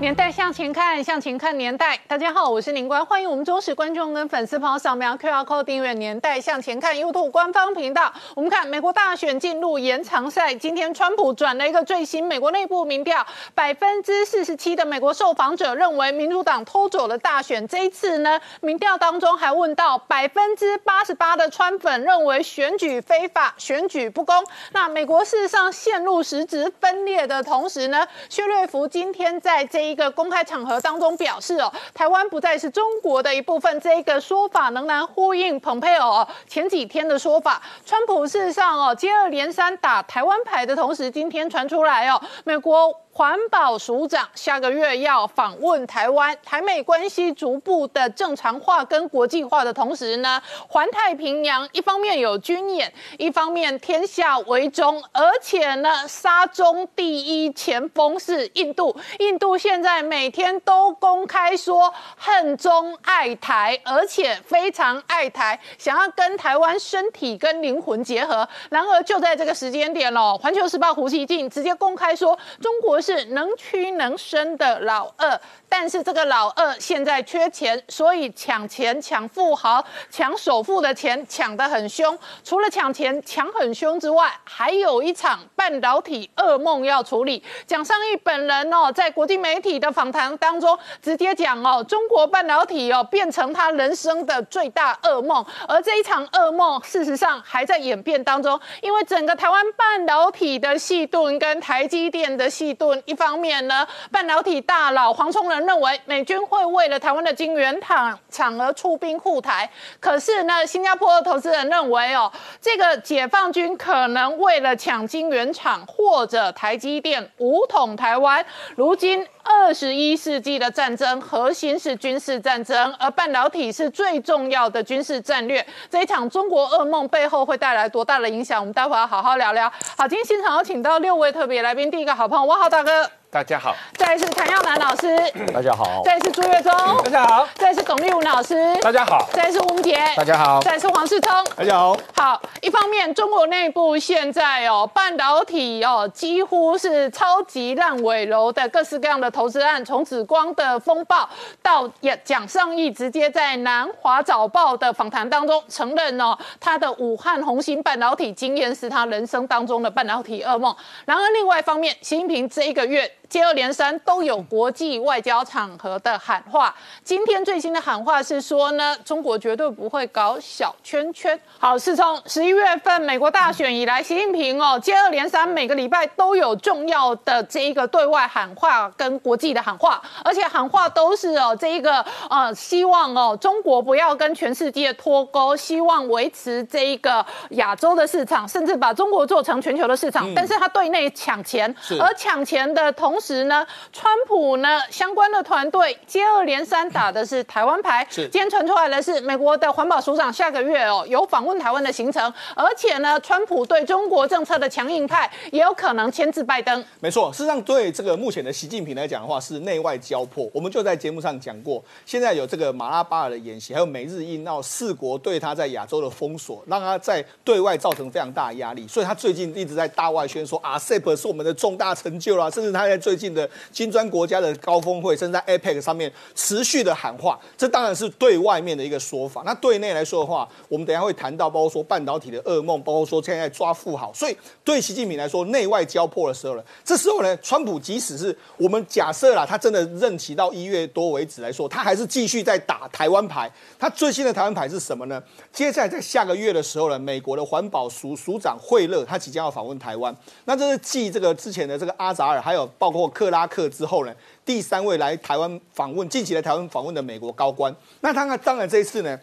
年代向前看，向前看年代。大家好，我是林官，欢迎我们忠实观众跟粉丝朋友扫描 QR Code 订阅《年代向前看》YouTube 官方频道。我们看美国大选进入延长赛，今天川普转了一个最新美国内部民调，百分之四十七的美国受访者认为民主党偷走了大选。这一次呢，民调当中还问到百分之八十八的川粉认为选举非法、选举不公。那美国事实上陷入实质分裂的同时呢，薛瑞福今天在这一个公开场合当中表示哦，台湾不再是中国的一部分，这个说法仍然呼应蓬佩奥前几天的说法。川普事实上哦，接二连三打台湾牌的同时，今天传出来哦，美国。环保署长下个月要访问台湾，台美关系逐步的正常化跟国际化的同时呢，环太平洋一方面有军演，一方面天下为中，而且呢，沙中第一前锋是印度，印度现在每天都公开说恨中爱台，而且非常爱台，想要跟台湾身体跟灵魂结合。然而就在这个时间点哦，环球时报胡锡进直接公开说中国。是能屈能伸的老二，但是这个老二现在缺钱，所以抢钱、抢富豪、抢首富的钱抢得很凶。除了抢钱抢很凶之外，还有一场半导体噩梦要处理。蒋尚义本人哦，在国际媒体的访谈当中直接讲哦，中国半导体哦变成他人生的最大噩梦。而这一场噩梦事实上还在演变当中，因为整个台湾半导体的细盾跟台积电的细盾。一方面呢，半导体大佬黄崇仁认为美军会为了台湾的晶圆厂厂而出兵护台，可是呢，新加坡的投资人认为哦，这个解放军可能为了抢晶圆厂或者台积电武统台湾。如今二十一世纪的战争核心是军事战争，而半导体是最重要的军事战略。这一场中国噩梦背后会带来多大的影响？我们待会要好好聊聊。好，今天现场有请到六位特别来宾，第一个好朋友汪浩大哥。大家好，再一次谭耀南老师，大家好，再一次朱月忠，大家好，再一次董立武老师，大家好，再一次吴文杰，大家好，再一次黄世聪，大家好。好，一方面中国内部现在哦，半导体哦几乎是超级烂尾楼的各式各样的投资案，从紫光的风暴到蒋尚义直接在南华早报的访谈当中承认哦，他的武汉红星半导体经验是他人生当中的半导体噩梦。然而另外一方面，习近平这一个月。接二连三都有国际外交场合的喊话，今天最新的喊话是说呢，中国绝对不会搞小圈圈。好，是从十一月份美国大选以来，习近平哦接二连三每个礼拜都有重要的这一个对外喊话跟国际的喊话，而且喊话都是哦这一个呃希望哦中国不要跟全世界脱钩，希望维持这一个亚洲的市场，甚至把中国做成全球的市场。但是他对内抢钱，而抢钱的同。同时呢，川普呢相关的团队接二连三打的是台湾牌。是，今天传出来的是美国的环保署长下个月哦有访问台湾的行程，而且呢，川普对中国政策的强硬派也有可能牵制拜登。没错，事实上对这个目前的习近平来讲的话是内外交迫。我们就在节目上讲过，现在有这个马拉巴尔的演习，还有美日印澳四国对他在亚洲的封锁，让他在对外造成非常大的压力。所以他最近一直在大外宣说啊，SEP 是我们的重大成就啦，甚至他在。最近的金砖国家的高峰会，甚至在 APEC 上面持续的喊话，这当然是对外面的一个说法。那对内来说的话，我们等下会谈到，包括说半导体的噩梦，包括说现在抓富豪。所以对习近平来说，内外交迫的时候呢，这时候呢，川普即使是我们假设啦，他真的任期到一月多为止来说，他还是继续在打台湾牌。他最新的台湾牌是什么呢？接下来在下个月的时候呢，美国的环保署署长惠勒他即将要访问台湾。那这是继这个之前的这个阿扎尔，还有包括。或克拉克之后呢，第三位来台湾访问，近期来台湾访问的美国高官。那他当然这一次呢，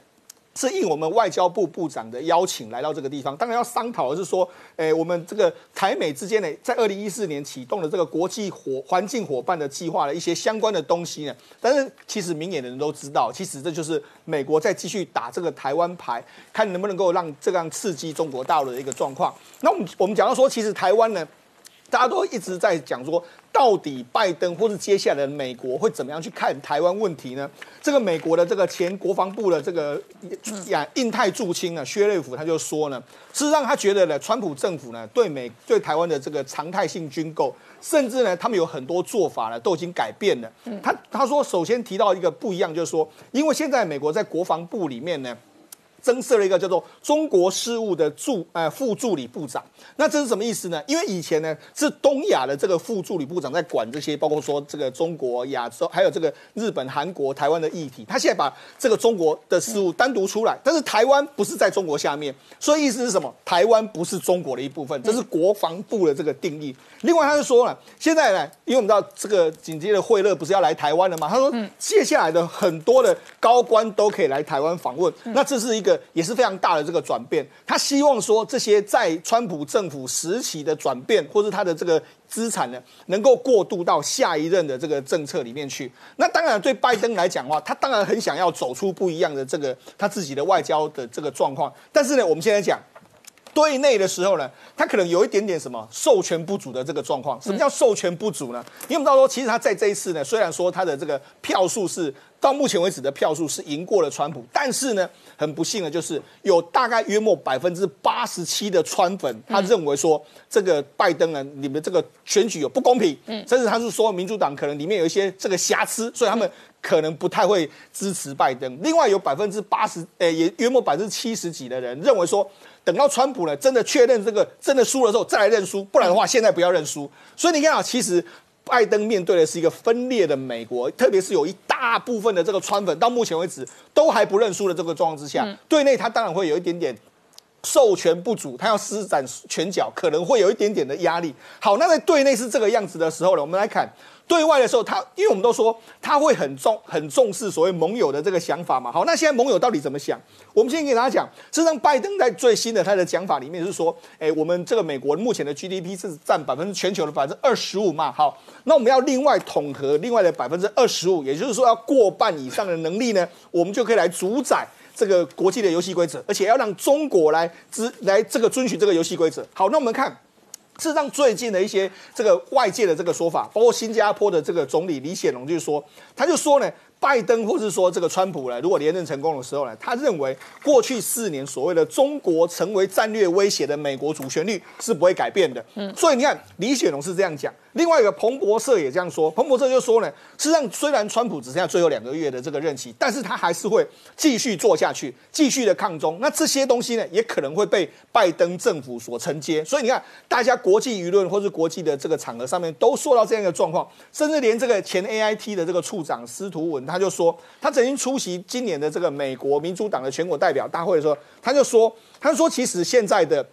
是应我们外交部部长的邀请来到这个地方。当然要商讨的是说，诶，我们这个台美之间呢，在二零一四年启动的这个国际伙环境伙伴的计划的一些相关的东西呢。但是其实明眼的人都知道，其实这就是美国在继续打这个台湾牌，看能不能够让这样刺激中国大陆的一个状况。那我们我们讲到说，其实台湾呢。大家都一直在讲说，到底拜登或是接下来的美国会怎么样去看台湾问题呢？这个美国的这个前国防部的这个亚印太驻青呢，薛瑞福他就说呢，事实上他觉得呢，川普政府呢对美对台湾的这个常态性军购，甚至呢他们有很多做法呢都已经改变了。他他说，首先提到一个不一样，就是说，因为现在美国在国防部里面呢。增设了一个叫做中国事务的助呃副助理部长，那这是什么意思呢？因为以前呢是东亚的这个副助理部长在管这些，包括说这个中国、亚洲，还有这个日本、韩国、台湾的议题。他现在把这个中国的事务单独出来，但是台湾不是在中国下面，所以意思是什么？台湾不是中国的一部分，这是国防部的这个定义。另外他就说了，现在呢，因为我们知道这个紧接着惠勒不是要来台湾了吗？他说接下来的很多的高官都可以来台湾访问，那这是一个。也是非常大的这个转变，他希望说这些在川普政府时期的转变，或是他的这个资产呢，能够过渡到下一任的这个政策里面去。那当然对拜登来讲的话，他当然很想要走出不一样的这个他自己的外交的这个状况。但是呢，我们现在讲。对内的时候呢，他可能有一点点什么授权不足的这个状况。什么叫授权不足呢？因为我们知道说，其实他在这一次呢，虽然说他的这个票数是到目前为止的票数是赢过了川普，但是呢，很不幸的就是有大概约莫百分之八十七的川粉，他认为说这个拜登呢，你们这个选举有不公平，甚至他是说民主党可能里面有一些这个瑕疵，所以他们可能不太会支持拜登。另外有百分之八十，诶，也约莫百分之七十几的人认为说。等到川普呢真的确认这个真的输了之后再来认输，不然的话现在不要认输。所以你看啊，其实拜登面对的是一个分裂的美国，特别是有一大部分的这个川粉到目前为止都还不认输的这个状况之下，对内他当然会有一点点授权不足，他要施展拳脚，可能会有一点点的压力。好，那在对内是这个样子的时候呢，我们来看。对外的时候，他因为我们都说他会很重很重视所谓盟友的这个想法嘛。好，那现在盟友到底怎么想？我们先给大家讲，实际上拜登在最新的他的讲法里面是说，哎，我们这个美国目前的 GDP 是占百分之全球的百分之二十五嘛。好，那我们要另外统合另外的百分之二十五，也就是说要过半以上的能力呢，我们就可以来主宰这个国际的游戏规则，而且要让中国来支来这个遵循这个游戏规则。好，那我们看。事实上，最近的一些这个外界的这个说法，包括新加坡的这个总理李显龙就说，他就说呢。拜登或是说这个川普呢，如果连任成功的时候呢，他认为过去四年所谓的中国成为战略威胁的美国主旋律是不会改变的。嗯，所以你看李显龙是这样讲，另外一个彭博社也这样说。彭博社就说呢，实际上虽然川普只剩下最后两个月的这个任期，但是他还是会继续做下去，继续的抗中。那这些东西呢，也可能会被拜登政府所承接。所以你看，大家国际舆论或是国际的这个场合上面都说到这样一个状况，甚至连这个前 A I T 的这个处长司徒文他。就说，他曾经出席今年的这个美国民主党的全国代表大会的时候，他就说，他说其实现在的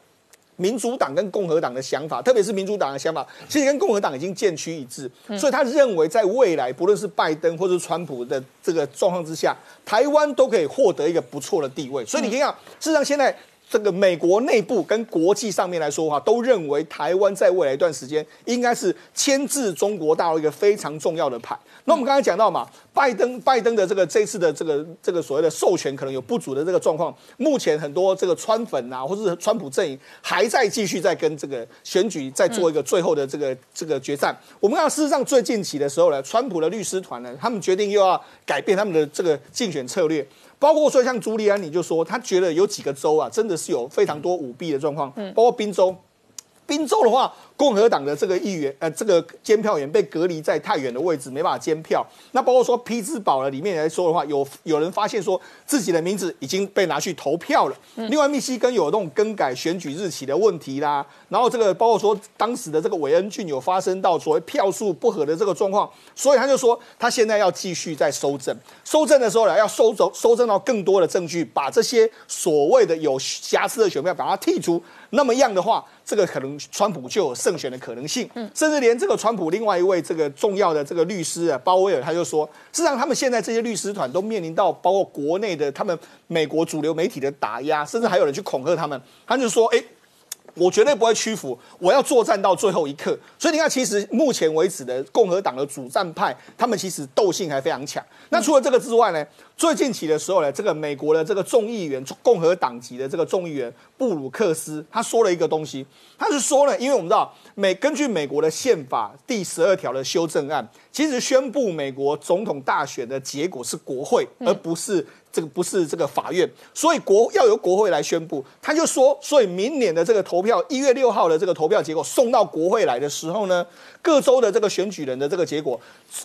民主党跟共和党的想法，特别是民主党的想法，其实跟共和党已经渐趋一致。所以他认为，在未来不论是拜登或者是川普的这个状况之下，台湾都可以获得一个不错的地位。所以你可以看，事实上现在。这个美国内部跟国际上面来说的话，都认为台湾在未来一段时间应该是牵制中国大陆一个非常重要的牌。那我们刚才讲到嘛，拜登拜登的这个这次的这个这个所谓的授权可能有不足的这个状况，目前很多这个川粉啊，或者是川普阵营还在继续在跟这个选举在做一个最后的这个这个决战。我们看事实上最近期的时候呢，川普的律师团呢，他们决定又要改变他们的这个竞选策略。包括说像朱利安，你就说他觉得有几个州啊，真的是有非常多舞弊的状况，包括宾州。宾州的话，共和党的这个议员，呃，这个监票员被隔离在太远的位置，没办法监票。那包括说匹兹堡的里面来说的话，有有人发现说自己的名字已经被拿去投票了。另外，密西根有那种更改选举日期的问题啦。然后这个包括说当时的这个韦恩郡有发生到所谓票数不合的这个状况，所以他就说他现在要继续在收证。收证的时候呢，要收走收证到更多的证据，把这些所谓的有瑕疵的选票把它剔除。那么样的话，这个可能川普就有胜选的可能性，嗯，甚至连这个川普另外一位这个重要的这个律师啊，鲍威尔他就说，事实上他们现在这些律师团都面临到包括国内的他们美国主流媒体的打压，甚至还有人去恐吓他们，他就说，哎。我绝对不会屈服，我要作战到最后一刻。所以你看，其实目前为止的共和党的主战派，他们其实斗性还非常强。那除了这个之外呢，最近期的时候呢，这个美国的这个众议员，共和党籍的这个众议员布鲁克斯，他说了一个东西，他是说呢，因为我们知道美根据美国的宪法第十二条的修正案，其实宣布美国总统大选的结果是国会，而不是。这个不是这个法院，所以国要由国会来宣布。他就说，所以明年的这个投票，一月六号的这个投票结果送到国会来的时候呢，各州的这个选举人的这个结果，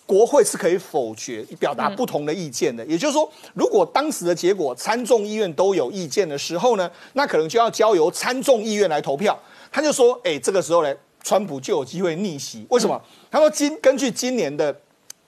国会是可以否决，表达不同的意见的。也就是说，如果当时的结果参众议院都有意见的时候呢，那可能就要交由参众议院来投票。他就说，哎，这个时候呢，川普就有机会逆袭。为什么？他说，今根据今年的。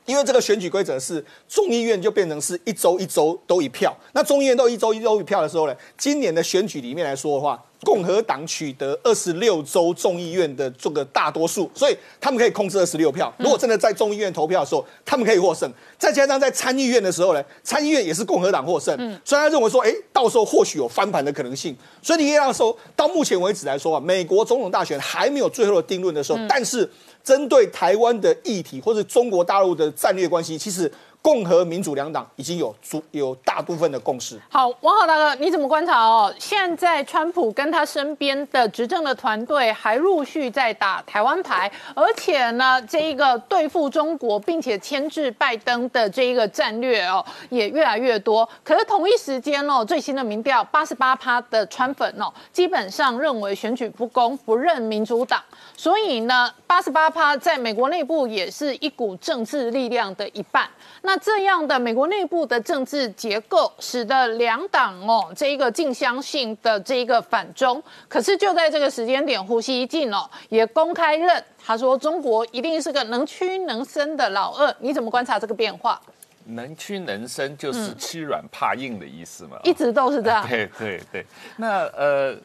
因为这个选举规则是众议院就变成是一周一周都一票，那众议院都一周一周一票的时候呢，今年的选举里面来说的话，共和党取得二十六州众议院的这个大多数，所以他们可以控制二十六票。如果真的在众议院投票的时候，他们可以获胜。再加上在参议院的时候呢，参议院也是共和党获胜，所以他认为说，哎，到时候或许有翻盘的可能性。所以你可以让说，到目前为止来说啊，美国总统大选还没有最后的定论的时候，但是。针对台湾的议题或者中国大陆的战略关系，其实。共和民主两党已经有足有大部分的共识。好，王浩大哥，你怎么观察哦？现在川普跟他身边的执政的团队还陆续在打台湾牌，而且呢，这一个对付中国并且牵制拜登的这一个战略哦，也越来越多。可是同一时间哦，最新的民调，八十八趴的川粉哦，基本上认为选举不公，不认民主党。所以呢，八十八趴在美国内部也是一股政治力量的一半。那这样的美国内部的政治结构，使得两党哦这一个竞相性的这一个反中，可是就在这个时间点，呼吸一进哦，也公开认他说中国一定是个能屈能伸的老二。你怎么观察这个变化？能屈能伸就是欺软怕硬的意思嘛？一直都是这样。对对对，那呃。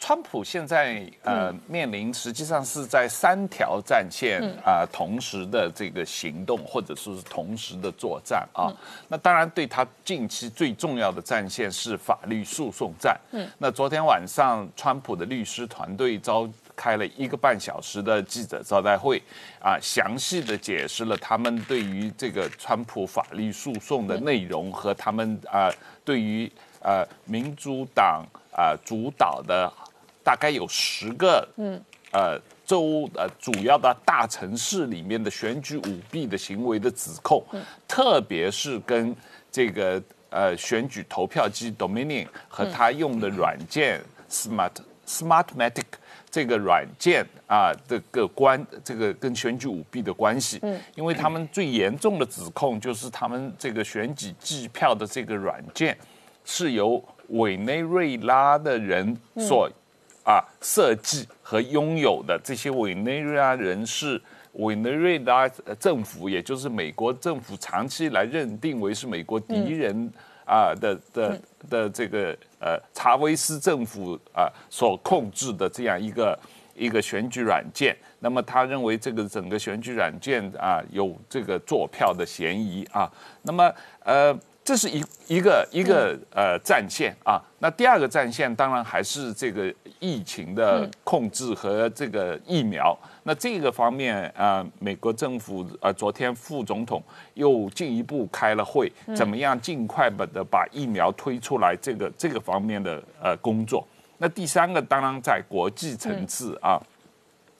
川普现在呃面临实际上是在三条战线啊同时的这个行动，或者说是同时的作战啊。那当然对他近期最重要的战线是法律诉讼战。嗯，那昨天晚上川普的律师团队召开了一个半小时的记者招待会，啊，详细的解释了他们对于这个川普法律诉讼的内容和他们啊对于呃民主党。啊，主导的大概有十个，嗯，呃，州呃主要的大城市里面的选举舞弊的行为的指控，特别是跟这个呃选举投票机 Dominion 和他用的软件 Smart Smartmatic 这个软件啊这个关这个跟选举舞弊的关系，嗯，因为他们最严重的指控就是他们这个选举计票的这个软件是由。委内瑞拉的人所啊设计和拥有的这些委内瑞拉人士委内瑞拉政府，也就是美国政府长期来认定为是美国敌人啊的的的这个呃查韦斯政府啊所控制的这样一个一个选举软件。那么他认为这个整个选举软件啊有这个做票的嫌疑啊。那么呃。这是一一个一个呃战线啊，那第二个战线当然还是这个疫情的控制和这个疫苗。那这个方面啊，美国政府呃昨天副总统又进一步开了会，怎么样尽快把的把疫苗推出来？这个这个方面的呃工作。那第三个当然在国际层次啊。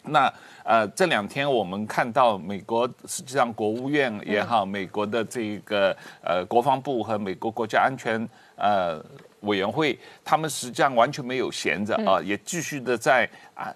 那呃，这两天我们看到美国实际上国务院也好，美国的这个呃国防部和美国国家安全呃委员会，他们实际上完全没有闲着啊，也继续的在啊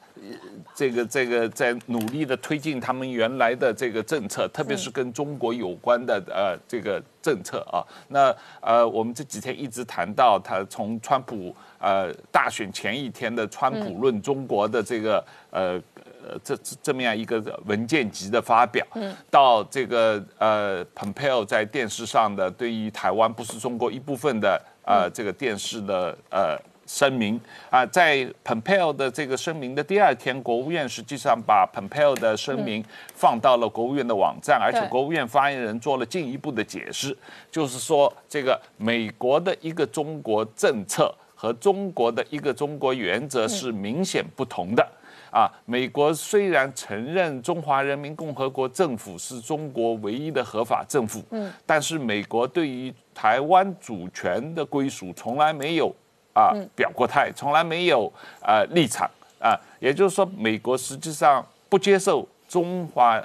这个这个在努力的推进他们原来的这个政策，特别是跟中国有关的呃这个政策啊。那呃，我们这几天一直谈到他从川普呃大选前一天的川普论中国的这个呃。呃，这这么样一个文件级的发表，到这个呃，Pompeo 在电视上的对于台湾不是中国一部分的呃这个电视的呃声明啊，在 Pompeo 的这个声明的第二天，国务院实际上把 Pompeo 的声明放到了国务院的网站，而且国务院发言人做了进一步的解释，就是说这个美国的一个中国政策和中国的一个中国原则是明显不同的。啊，美国虽然承认中华人民共和国政府是中国唯一的合法政府，嗯，但是美国对于台湾主权的归属从来没有啊表过态，从来没有啊立场啊，也就是说，美国实际上不接受中华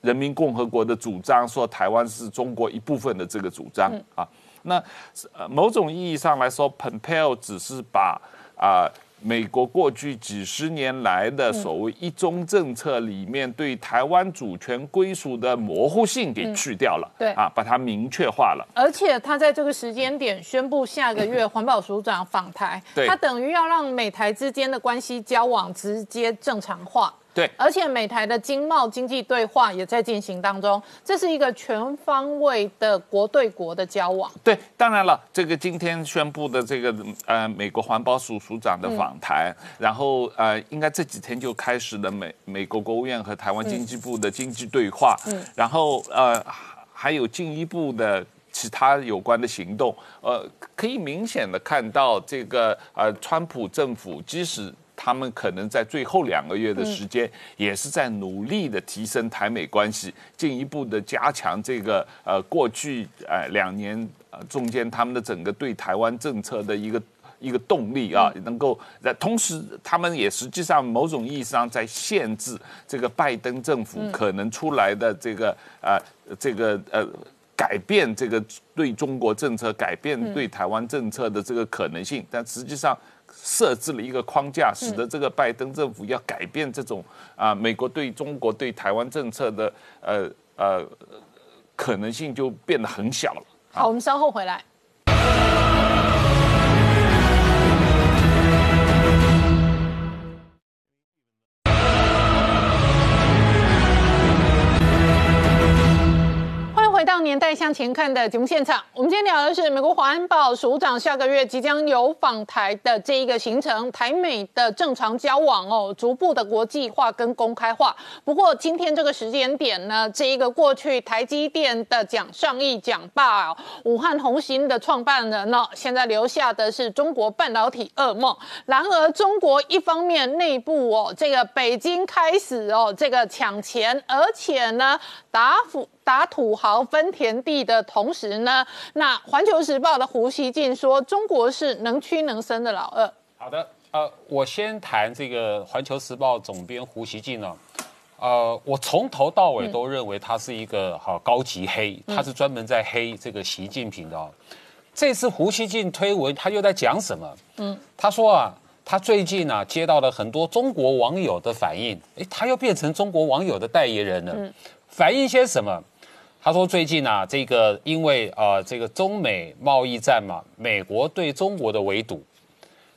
人民共和国的主张，说台湾是中国一部分的这个主张啊。那呃，某种意义上来说，Pompeo 只是把啊。美国过去几十年来的所谓一中政策里面对台湾主权归属的模糊性给去掉了，对啊，把它明确化了。而且他在这个时间点宣布下个月环保署长访台，他等于要让美台之间的关系交往直接正常化。对，而且美台的经贸经济对话也在进行当中，这是一个全方位的国对国的交往。对，当然了，这个今天宣布的这个呃美国环保署署长的访台，然后呃应该这几天就开始了美美国国务院和台湾经济部的经济对话，嗯，然后呃还有进一步的其他有关的行动，呃可以明显的看到这个呃川普政府即使。他们可能在最后两个月的时间，也是在努力的提升台美关系，进一步的加强这个呃过去呃两年呃中间他们的整个对台湾政策的一个一个动力啊，能够在同时，他们也实际上某种意义上在限制这个拜登政府可能出来的这个呃这个呃改变这个对中国政策、改变对台湾政策的这个可能性，但实际上。设置了一个框架，使得这个拜登政府要改变这种啊，美国对中国对台湾政策的呃呃可能性就变得很小了。好，我们稍后回来。到年代向前看的节目现场，我们今天聊的是美国环保署长下个月即将有访台的这一个行程，台美的正常交往哦，逐步的国际化跟公开化。不过今天这个时间点呢，这一个过去台积电的蒋尚义蒋爸，武汉红星的创办人呢，现在留下的是中国半导体噩梦。然而中国一方面内部哦，这个北京开始哦，这个抢钱，而且呢打腐。打土豪分田地的同时呢，那环球时报的胡锡进说，中国是能屈能伸的老二。好的，呃，我先谈这个环球时报总编胡锡进呢，呃，我从头到尾都认为他是一个好高级黑，他是专门在黑这个习近平的。这次胡锡进推文，他又在讲什么？嗯，他说啊，他最近呢接到了很多中国网友的反应，哎，他又变成中国网友的代言人了。嗯反映些什么？他说：“最近啊，这个因为啊，这个中美贸易战嘛，美国对中国的围堵，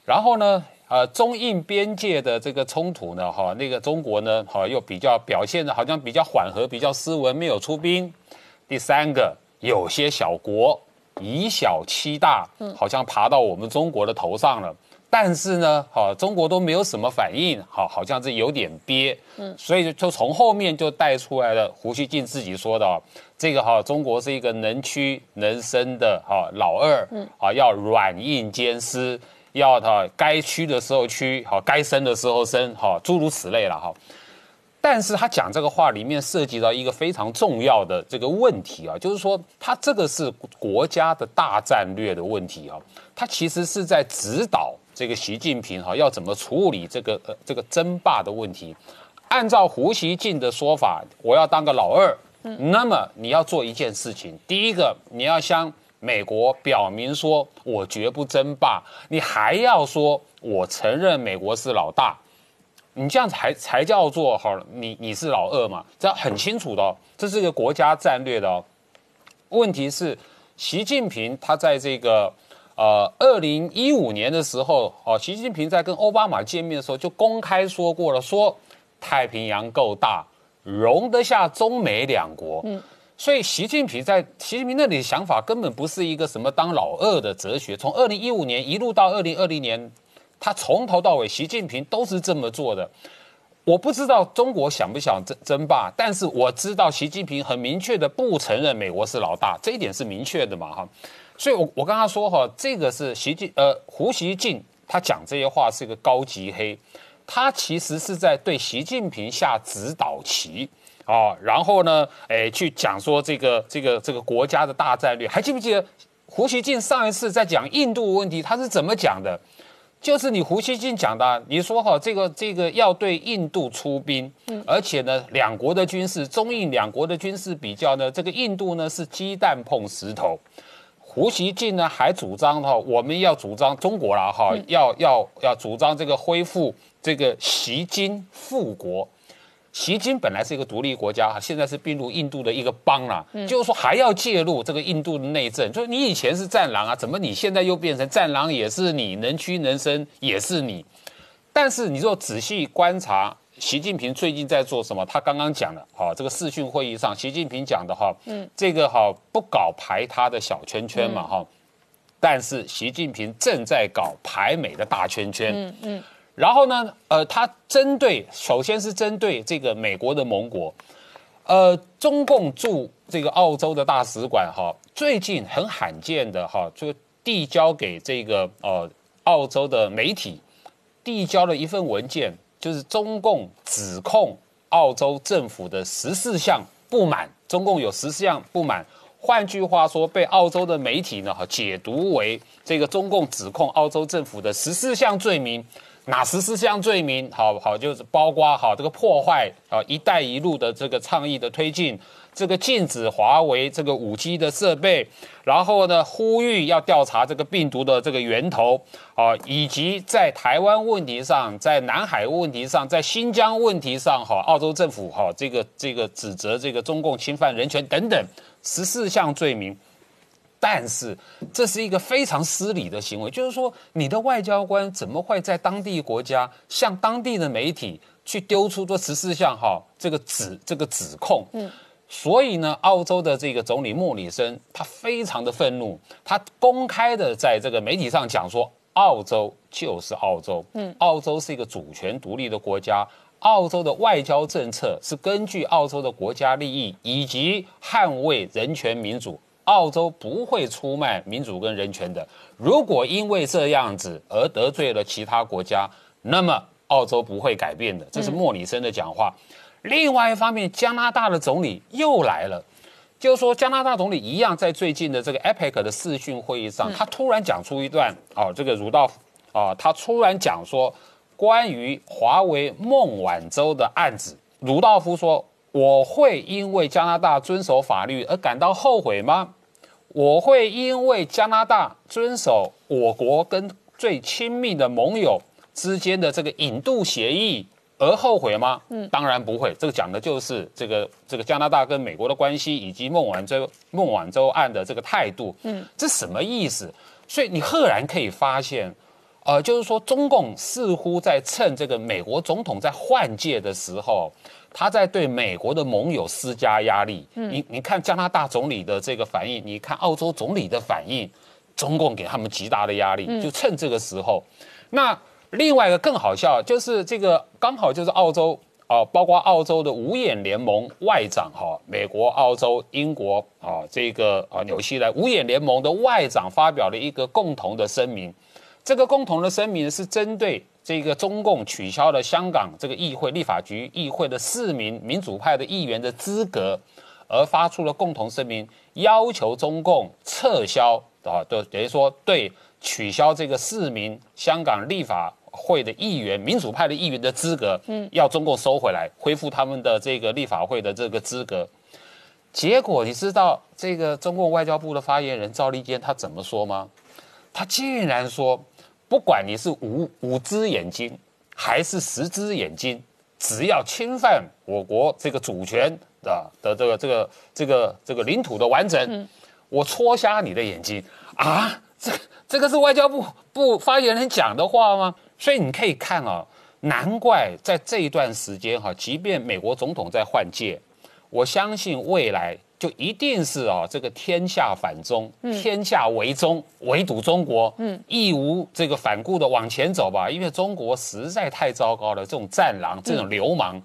然后呢，呃，中印边界的这个冲突呢，哈，那个中国呢，哈，又比较表现的好像比较缓和，比较斯文，没有出兵。第三个，有些小国以小欺大，好像爬到我们中国的头上了。”但是呢，好，中国都没有什么反应，好，好像是有点憋，嗯，所以就从后面就带出来了胡锡进自己说的，这个哈，中国是一个能屈能伸的哈老二，嗯，啊，要软硬兼施，要他该屈的时候屈，好，该伸的时候伸，好，诸如此类了哈。但是他讲这个话里面涉及到一个非常重要的这个问题啊，就是说他这个是国家的大战略的问题啊，他其实是在指导。这个习近平哈要怎么处理这个呃这个争霸的问题？按照胡锡进的说法，我要当个老二，那么你要做一件事情，第一个你要向美国表明说我绝不争霸，你还要说我承认美国是老大，你这样才才叫做好，你你是老二嘛？这很清楚的，这是一个国家战略的。问题是习近平他在这个。呃，二零一五年的时候，哦，习近平在跟奥巴马见面的时候就公开说过了，说太平洋够大，容得下中美两国。嗯，所以习近平在习近平那里的想法根本不是一个什么当老二的哲学。从二零一五年一路到二零二零年，他从头到尾，习近平都是这么做的。我不知道中国想不想争争霸，但是我知道习近平很明确的不承认美国是老大，这一点是明确的嘛，哈。所以，我我刚刚说哈，这个是习近呃胡锡进他讲这些话是一个高级黑，他其实是在对习近平下指导棋啊，然后呢，哎，去讲说这个这个这个国家的大战略。还记不记得胡锡进上一次在讲印度问题，他是怎么讲的？就是你胡锡进讲的，你说哈，这个这个要对印度出兵，而且呢，两国的军事，中印两国的军事比较呢，这个印度呢是鸡蛋碰石头。胡锡进呢还主张哈，我们要主张中国了哈，要要要主张这个恢复这个锡金复国。锡金本来是一个独立国家哈，现在是并入印度的一个邦了，就是说还要介入这个印度的内政。就是你以前是战狼啊，怎么你现在又变成战狼也是你，能屈能伸也是你。但是你若仔细观察。习近平最近在做什么？他刚刚讲的，哈，这个视讯会议上，习近平讲的哈，嗯，这个哈不搞排他的小圈圈嘛哈，但是习近平正在搞排美的大圈圈，嗯嗯，然后呢，呃，他针对首先是针对这个美国的盟国，呃，中共驻这个澳洲的大使馆哈，最近很罕见的哈，就递交给这个呃澳洲的媒体，递交了一份文件。就是中共指控澳洲政府的十四项不满，中共有十四项不满。换句话说，被澳洲的媒体呢，哈解读为这个中共指控澳洲政府的十四项罪名。哪十四项罪名？好好就是包括好这个破坏啊“一带一路”的这个倡议的推进。这个禁止华为这个五 G 的设备，然后呢，呼吁要调查这个病毒的这个源头啊，以及在台湾问题上，在南海问题上，在新疆问题上，哈，澳洲政府哈，这个这个指责这个中共侵犯人权等等十四项罪名，但是这是一个非常失礼的行为，就是说，你的外交官怎么会在当地国家向当地的媒体去丢出这十四项哈这个指这个指控？嗯。所以呢，澳洲的这个总理莫里森他非常的愤怒，他公开的在这个媒体上讲说，澳洲就是澳洲，嗯，澳洲是一个主权独立的国家，澳洲的外交政策是根据澳洲的国家利益以及捍卫人权民主，澳洲不会出卖民主跟人权的。如果因为这样子而得罪了其他国家，那么澳洲不会改变的。这是莫里森的讲话。另外一方面，加拿大的总理又来了，就是说加拿大总理一样，在最近的这个 APEC 的视讯会议上，他突然讲出一段哦，这个儒道夫啊，他突然讲说，关于华为孟晚舟的案子，儒道夫说，我会因为加拿大遵守法律而感到后悔吗？我会因为加拿大遵守我国跟最亲密的盟友之间的这个引渡协议？而后悔吗？嗯，当然不会。这个讲的就是这个这个加拿大跟美国的关系，以及孟晚舟孟晚舟案的这个态度。嗯，这什么意思？所以你赫然可以发现，呃，就是说中共似乎在趁这个美国总统在换届的时候，他在对美国的盟友施加压力。嗯，你你看加拿大总理的这个反应，你看澳洲总理的反应，中共给他们极大的压力，就趁这个时候，那。另外一个更好笑，就是这个刚好就是澳洲啊，包括澳洲的五眼联盟外长哈，美国、澳洲、英国啊，这个啊纽西兰五眼联盟的外长发表了一个共同的声明。这个共同的声明是针对这个中共取消了香港这个议会立法局议会的四名民主派的议员的资格，而发出了共同声明，要求中共撤销啊，就等于说对取消这个四名香港立法。会的议员，民主派的议员的资格，嗯，要中共收回来，恢复他们的这个立法会的这个资格。结果你知道这个中共外交部的发言人赵立坚他怎么说吗？他竟然说，不管你是五五只眼睛还是十只眼睛，只要侵犯我国这个主权的的这个这个这个这个领土的完整，我戳瞎你的眼睛啊！这这个是外交部部发言人讲的话吗？所以你可以看啊，难怪在这一段时间哈，即便美国总统在换届，我相信未来就一定是啊，这个天下反中，天下为中，围堵中国，嗯，义无这个反顾的往前走吧。因为中国实在太糟糕了，这种战狼，这种流氓，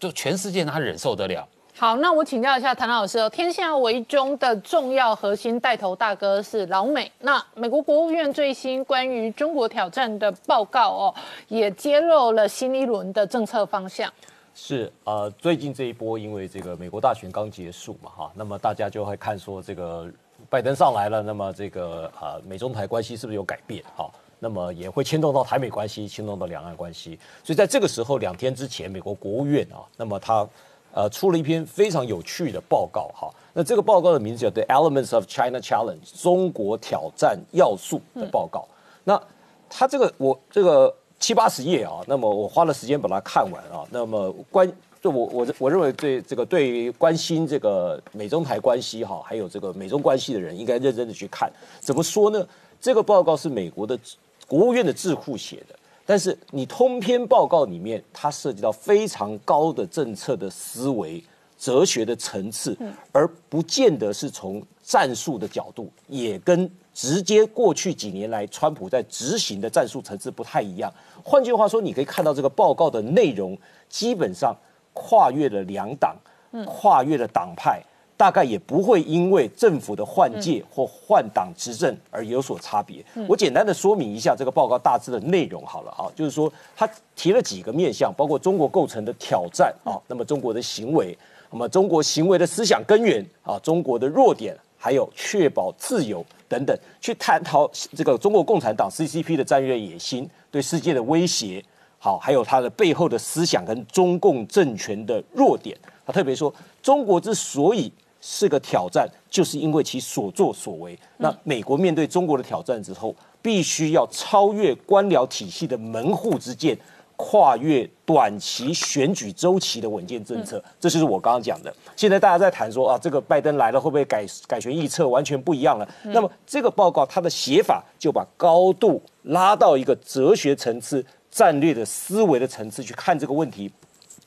就全世界哪忍受得了？好，那我请教一下谭老师哦，天下为中的重要核心带头大哥是老美。那美国国务院最新关于中国挑战的报告哦，也揭露了新一轮的政策方向。是呃，最近这一波因为这个美国大选刚结束嘛哈，那么大家就会看说这个拜登上来了，那么这个呃美中台关系是不是有改变哈？那么也会牵动到台美关系，牵动到两岸关系。所以在这个时候，两天之前，美国国务院啊，那么他。呃，出了一篇非常有趣的报告哈。那这个报告的名字叫《The Elements of China Challenge》中国挑战要素的报告。那它这个我这个七八十页啊，那么我花了时间把它看完啊。那么关就我我我认为对这个对于关心这个美中台关系哈，还有这个美中关系的人，应该认真的去看。怎么说呢？这个报告是美国的国务院的智库写的。但是你通篇报告里面，它涉及到非常高的政策的思维、哲学的层次，而不见得是从战术的角度，也跟直接过去几年来川普在执行的战术层次不太一样。换句话说，你可以看到这个报告的内容基本上跨越了两党，跨越了党派。大概也不会因为政府的换届或换党执政而有所差别。我简单的说明一下这个报告大致的内容好了啊，就是说他提了几个面向，包括中国构成的挑战啊，那么中国的行为，那么中国行为的思想根源啊，中国的弱点，还有确保自由等等，去探讨这个中国共产党 CCP 的战略野心对世界的威胁，好，还有它的背后的思想跟中共政权的弱点。他特别说，中国之所以是个挑战，就是因为其所作所为。那美国面对中国的挑战之后，必须要超越官僚体系的门户之见，跨越短期选举周期的稳健政策。这就是我刚刚讲的。现在大家在谈说啊，这个拜登来了会不会改改弦易辙完全不一样了？那么这个报告它的写法就把高度拉到一个哲学层次、战略的思维的层次去看这个问题，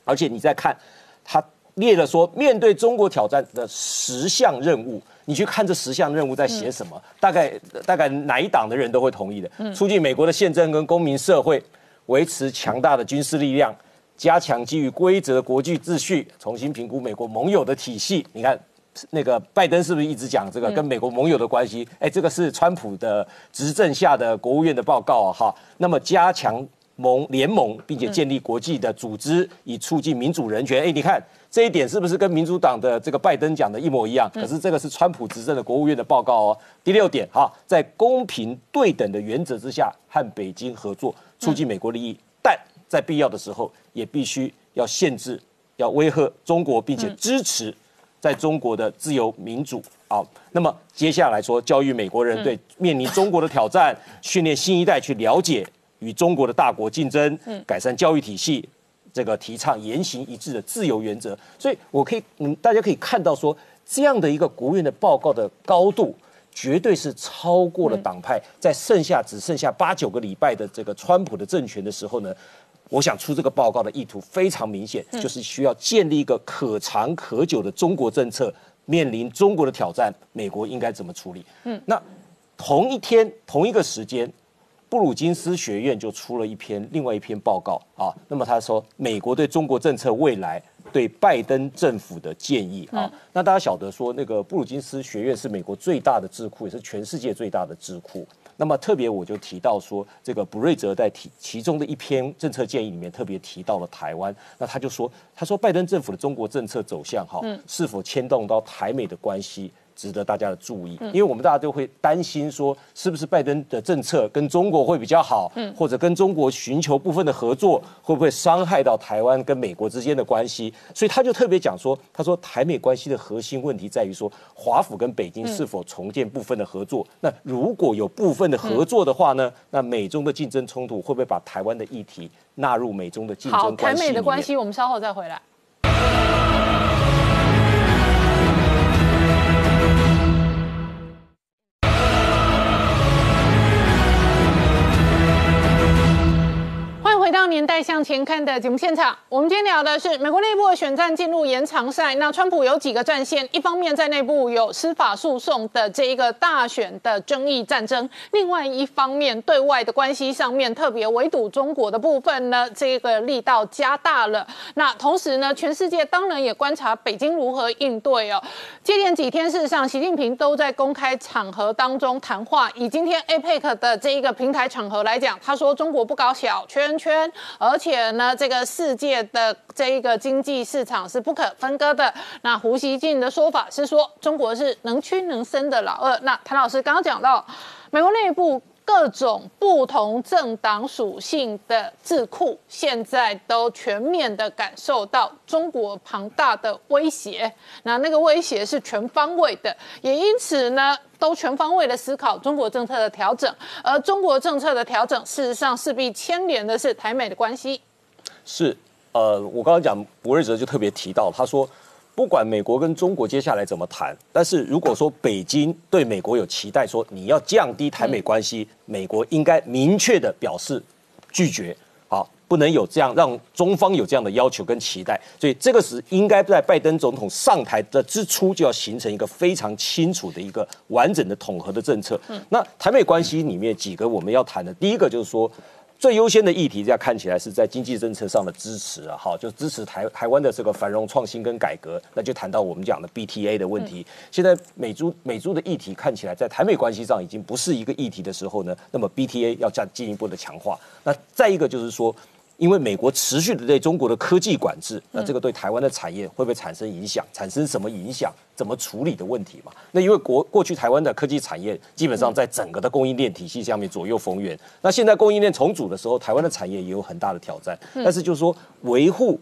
而且你再看他。列了说，面对中国挑战的十项任务，你去看这十项任务在写什么？大概大概哪一党的人都会同意的。促进美国的宪政跟公民社会，维持强大的军事力量，加强基于规则国际秩序，重新评估美国盟友的体系。你看，那个拜登是不是一直讲这个跟美国盟友的关系？哎，这个是川普的执政下的国务院的报告啊，哈。那么加强盟联盟，并且建立国际的组织，以促进民主人权。哎，你看。这一点是不是跟民主党的这个拜登讲的一模一样？可是这个是川普执政的国务院的报告哦。第六点哈，在公平对等的原则之下和北京合作，促进美国利益，但在必要的时候也必须要限制、要威吓中国，并且支持在中国的自由民主。好，那么接下来说，教育美国人对面临中国的挑战，训练新一代去了解与中国的大国竞争，改善教育体系。这个提倡言行一致的自由原则，所以我可以，嗯，大家可以看到说，这样的一个国务院的报告的高度，绝对是超过了党派。在剩下只剩下八九个礼拜的这个川普的政权的时候呢，我想出这个报告的意图非常明显，就是需要建立一个可长可久的中国政策。面临中国的挑战，美国应该怎么处理？嗯，那同一天同一个时间。布鲁金斯学院就出了一篇另外一篇报告啊，那么他说美国对中国政策未来对拜登政府的建议啊，那大家晓得说那个布鲁金斯学院是美国最大的智库，也是全世界最大的智库。那么特别我就提到说，这个布瑞泽在提其中的一篇政策建议里面特别提到了台湾，那他就说他说拜登政府的中国政策走向哈，是否牵动到台美的关系？值得大家的注意，因为我们大家都会担心说，是不是拜登的政策跟中国会比较好，或者跟中国寻求部分的合作，会不会伤害到台湾跟美国之间的关系？所以他就特别讲说，他说台美关系的核心问题在于说，华府跟北京是否重建部分的合作？那如果有部分的合作的话呢？那美中的竞争冲突会不会把台湾的议题纳入美中的竞争关系？台美的关系，我们稍后再回来。回到年代向。前看的节目现场，我们今天聊的是美国内部的选战进入延长赛。那川普有几个战线，一方面在内部有司法诉讼的这一个大选的争议战争，另外一方面对外的关系上面，特别围堵中国的部分呢，这个力道加大了。那同时呢，全世界当然也观察北京如何应对哦。接连几天，事实上，习近平都在公开场合当中谈话。以今天 APEC 的这一个平台场合来讲，他说中国不搞小圈圈。而且呢，这个世界的这一个经济市场是不可分割的。那胡锡进的说法是说，中国是能屈能伸的老二。那谭老师刚刚讲到，美国内部各种不同政党属性的智库，现在都全面的感受到中国庞大的威胁。那那个威胁是全方位的，也因此呢。都全方位的思考中国政策的调整，而中国政策的调整，事实上势必牵连的是台美的关系。是，呃，我刚刚讲博瑞哲就特别提到，他说，不管美国跟中国接下来怎么谈，但是如果说北京对美国有期待，说你要降低台美关系，美国应该明确的表示拒绝。好不能有这样让中方有这样的要求跟期待，所以这个是应该在拜登总统上台的之初就要形成一个非常清楚的一个完整的统合的政策。那台美关系里面几个我们要谈的，第一个就是说。最优先的议题，这样看起来是在经济政策上的支持啊，好，就支持台台湾的这个繁荣创新跟改革，那就谈到我们讲的 BTA 的问题。现在美珠美珠的议题看起来在台美关系上已经不是一个议题的时候呢，那么 BTA 要加进一步的强化。那再一个就是说。因为美国持续的对中国的科技管制，那这个对台湾的产业会不会产生影响？产生什么影响？怎么处理的问题嘛？那因为国过去台湾的科技产业基本上在整个的供应链体系下面左右逢源，那现在供应链重组的时候，台湾的产业也有很大的挑战。但是就是说，维护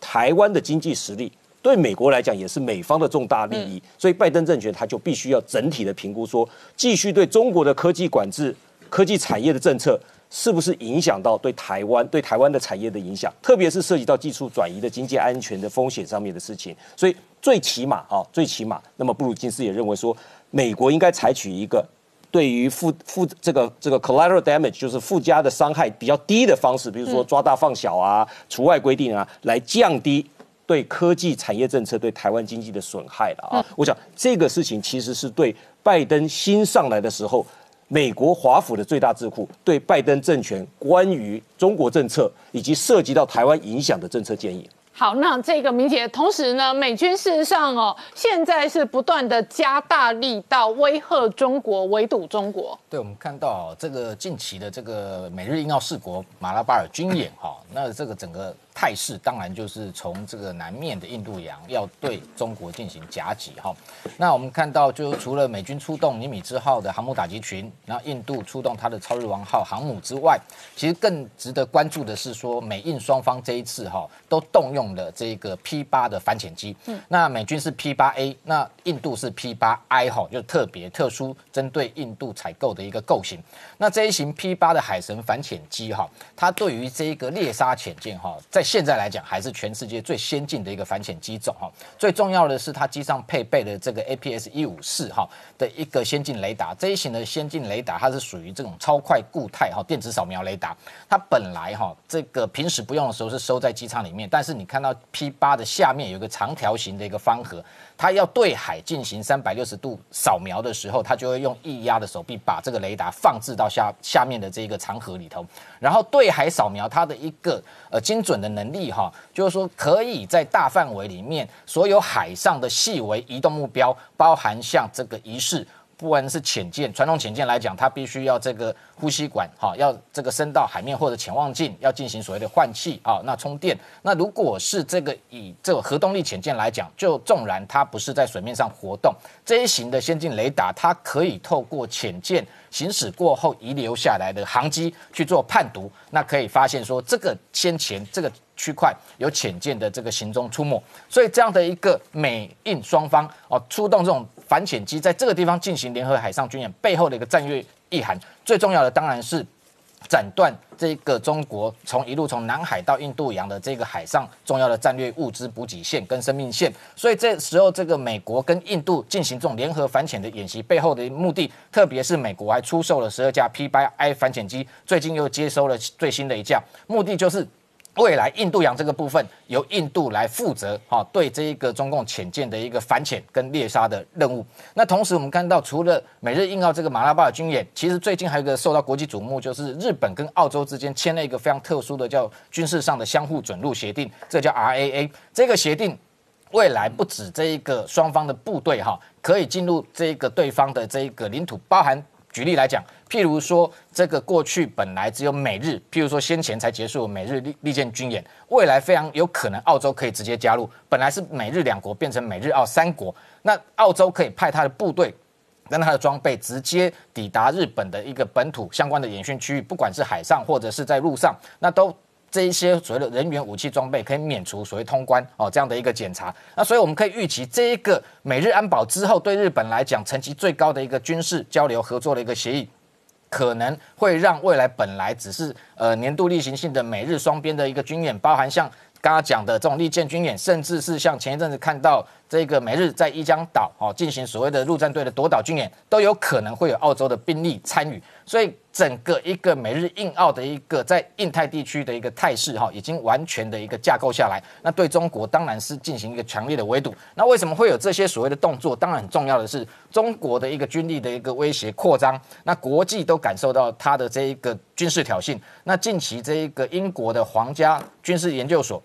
台湾的经济实力，对美国来讲也是美方的重大利益。所以拜登政权他就必须要整体的评估，说继续对中国的科技管制、科技产业的政策。是不是影响到对台湾、对台湾的产业的影响？特别是涉及到技术转移的经济安全的风险上面的事情。所以最起码啊，最起码，那么布鲁金斯也认为说，美国应该采取一个对于附附这个这个 collateral damage，就是附加的伤害比较低的方式，比如说抓大放小啊、除外规定啊，来降低对科技产业政策对台湾经济的损害了啊。我想这个事情其实是对拜登新上来的时候。美国华府的最大智库对拜登政权关于中国政策以及涉及到台湾影响的政策建议。好，那这个明姐，同时呢，美军事实上哦，现在是不断的加大力道威吓中国，围堵中国。对，我们看到这个近期的这个美日印澳四国马拉巴尔军演哈，那这个整个。态势当然就是从这个南面的印度洋要对中国进行夹击哈。那我们看到，就除了美军出动尼米兹号的航母打击群，然后印度出动它的超日王号航母之外，其实更值得关注的是说，美印双方这一次哈都动用了这个 P 八的反潜机。嗯，那美军是 P 八 A，那印度是 P 八 I 哈，就特别特殊针对印度采购的一个构型。那这一型 P 八的海神反潜机哈，它对于这一个猎杀潜舰哈，在现在来讲，还是全世界最先进的一个反潜机种哈。最重要的是，它机上配备了这个 APS 一五四哈的一个先进雷达。这一型的先进雷达，它是属于这种超快固态哈电子扫描雷达。它本来哈这个平时不用的时候是收在机舱里面，但是你看到 P 八的下面有一个长条形的一个方盒。它要对海进行三百六十度扫描的时候，它就会用液压的手臂把这个雷达放置到下下面的这个长盒里头，然后对海扫描它的一个呃精准的能力哈，就是说可以在大范围里面所有海上的细微移动目标，包含像这个仪式。不管是潜舰，传统潜舰来讲，它必须要这个呼吸管哈，要这个升到海面或者潜望镜，要进行所谓的换气啊，那充电。那如果是这个以这个核动力潜舰来讲，就纵然它不是在水面上活动，这一型的先进雷达，它可以透过潜舰行驶过后遗留下来的航机去做判读，那可以发现说这个先前这个区块有潜舰的这个行踪出没。所以这样的一个美印双方哦出动这种。反潜机在这个地方进行联合海上军演，背后的一个战略意涵，最重要的当然是斩断这个中国从一路从南海到印度洋的这个海上重要的战略物资补给线跟生命线。所以这时候，这个美国跟印度进行这种联合反潜的演习，背后的目的，特别是美国还出售了十二架 P 八 I 反潜机，最近又接收了最新的一架，目的就是未来印度洋这个部分由印度来负责，哈，对这一个中共潜舰的一个反潜跟猎杀的任务。那同时我们看到，除了美日印澳这个马拉巴尔军演，其实最近还有一个受到国际瞩目，就是日本跟澳洲之间签了一个非常特殊的叫军事上的相互准入协定，这叫 RAA。这个协定未来不止这一个双方的部队哈，可以进入这个对方的这一个领土，包含。举例来讲，譬如说，这个过去本来只有美日，譬如说先前才结束美日利利剑军演，未来非常有可能澳洲可以直接加入。本来是美日两国变成美日澳三国，那澳洲可以派他的部队跟他的装备直接抵达日本的一个本土相关的演训区域，不管是海上或者是在路上，那都。这一些所谓的人员、武器装备可以免除所谓通关哦这样的一个检查，那所以我们可以预期这一个美日安保之后，对日本来讲层级最高的一个军事交流合作的一个协议，可能会让未来本来只是呃年度例行性的每日双边的一个军演，包含像刚刚讲的这种利剑军演，甚至是像前一阵子看到。这个美日在一江岛哦进行所谓的陆战队的夺岛军演，都有可能会有澳洲的兵力参与，所以整个一个美日印澳的一个在印太地区的一个态势哈，已经完全的一个架构下来。那对中国当然是进行一个强烈的围堵。那为什么会有这些所谓的动作？当然很重要的是中国的一个军力的一个威胁扩张，那国际都感受到它的这一个军事挑衅。那近期这一个英国的皇家军事研究所。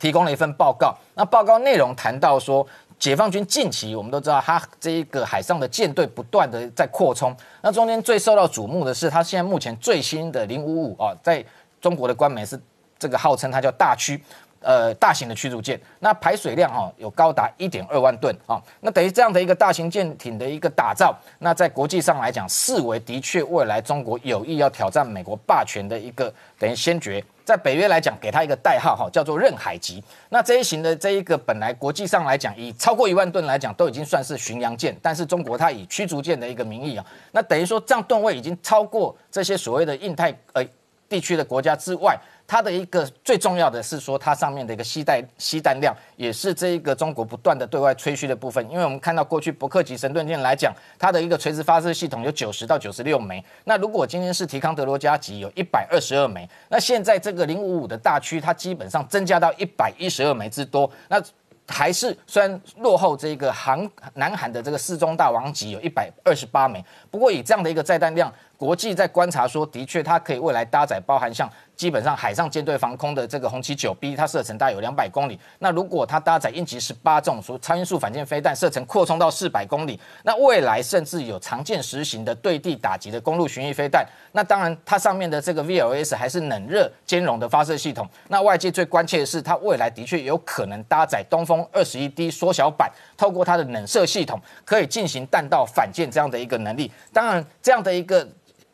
提供了一份报告，那报告内容谈到说，解放军近期我们都知道，他这一个海上的舰队不断的在扩充，那中间最受到瞩目的是，他现在目前最新的零五五啊，在中国的官媒是这个号称它叫大驱。呃，大型的驱逐舰，那排水量哈有高达一点二万吨啊，那等于这样的一个大型舰艇的一个打造，那在国际上来讲，视为的确未来中国有意要挑战美国霸权的一个等于先决。在北约来讲，给它一个代号哈，叫做“任海级”。那这一型的这一个本来国际上来讲，以超过一万吨来讲，都已经算是巡洋舰，但是中国它以驱逐舰的一个名义啊，那等于说这样吨位已经超过这些所谓的印太呃地区的国家之外。它的一个最重要的是说，它上面的一个吸带吸弹量，也是这一个中国不断的对外吹嘘的部分。因为我们看到过去伯克级神盾舰来讲，它的一个垂直发射系统有九十到九十六枚。那如果今天是提康德罗加级，有一百二十二枚。那现在这个零五五的大区，它基本上增加到一百一十二枚之多。那还是虽然落后这个韩南韩的这个四中大王级有一百二十八枚，不过以这样的一个载弹量，国际在观察说，的确它可以未来搭载包含像。基本上海上舰队防空的这个红旗九 B，它射程大概有两百公里。那如果它搭载鹰击十八这种超音速反舰飞弹，射程扩充到四百公里，那未来甚至有常见实行的对地打击的公路巡弋飞弹。那当然，它上面的这个 VLS 还是冷热兼容的发射系统。那外界最关切的是，它未来的确有可能搭载东风二十一 D 缩小版，透过它的冷射系统，可以进行弹道反舰这样的一个能力。当然，这样的一个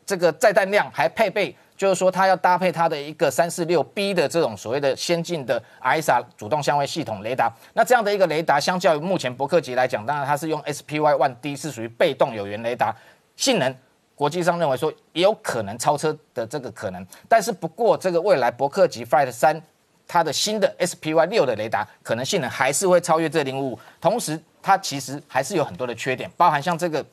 这个载弹量还配备。就是说，它要搭配它的一个三四六 B 的这种所谓的先进的 ISA 主动相位系统雷达。那这样的一个雷达，相较于目前伯克级来讲，当然它是用 SPY One D 是属于被动有源雷达，性能国际上认为说也有可能超车的这个可能。但是不过，这个未来伯克级 Flight 三它的新的 SPY 六的雷达，可能性能还是会超越这零五五。同时，它其实还是有很多的缺点，包含像这个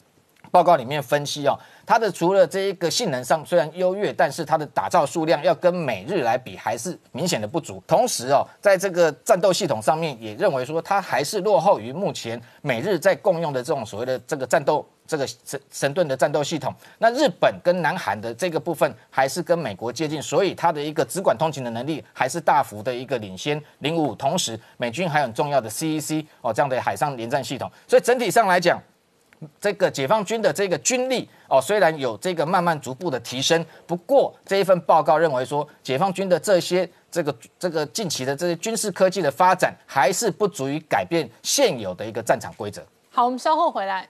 报告里面分析哦。它的除了这一个性能上虽然优越，但是它的打造数量要跟美日来比还是明显的不足。同时哦，在这个战斗系统上面也认为说它还是落后于目前美日在共用的这种所谓的这个战斗这个神神盾的战斗系统。那日本跟南韩的这个部分还是跟美国接近，所以它的一个直管通勤的能力还是大幅的一个领先零五五。同时，美军还有很重要的 CEC 哦这样的海上联战系统。所以整体上来讲。这个解放军的这个军力哦，虽然有这个慢慢逐步的提升，不过这一份报告认为说，解放军的这些这个这个近期的这些军事科技的发展，还是不足以改变现有的一个战场规则。好，我们稍后回来。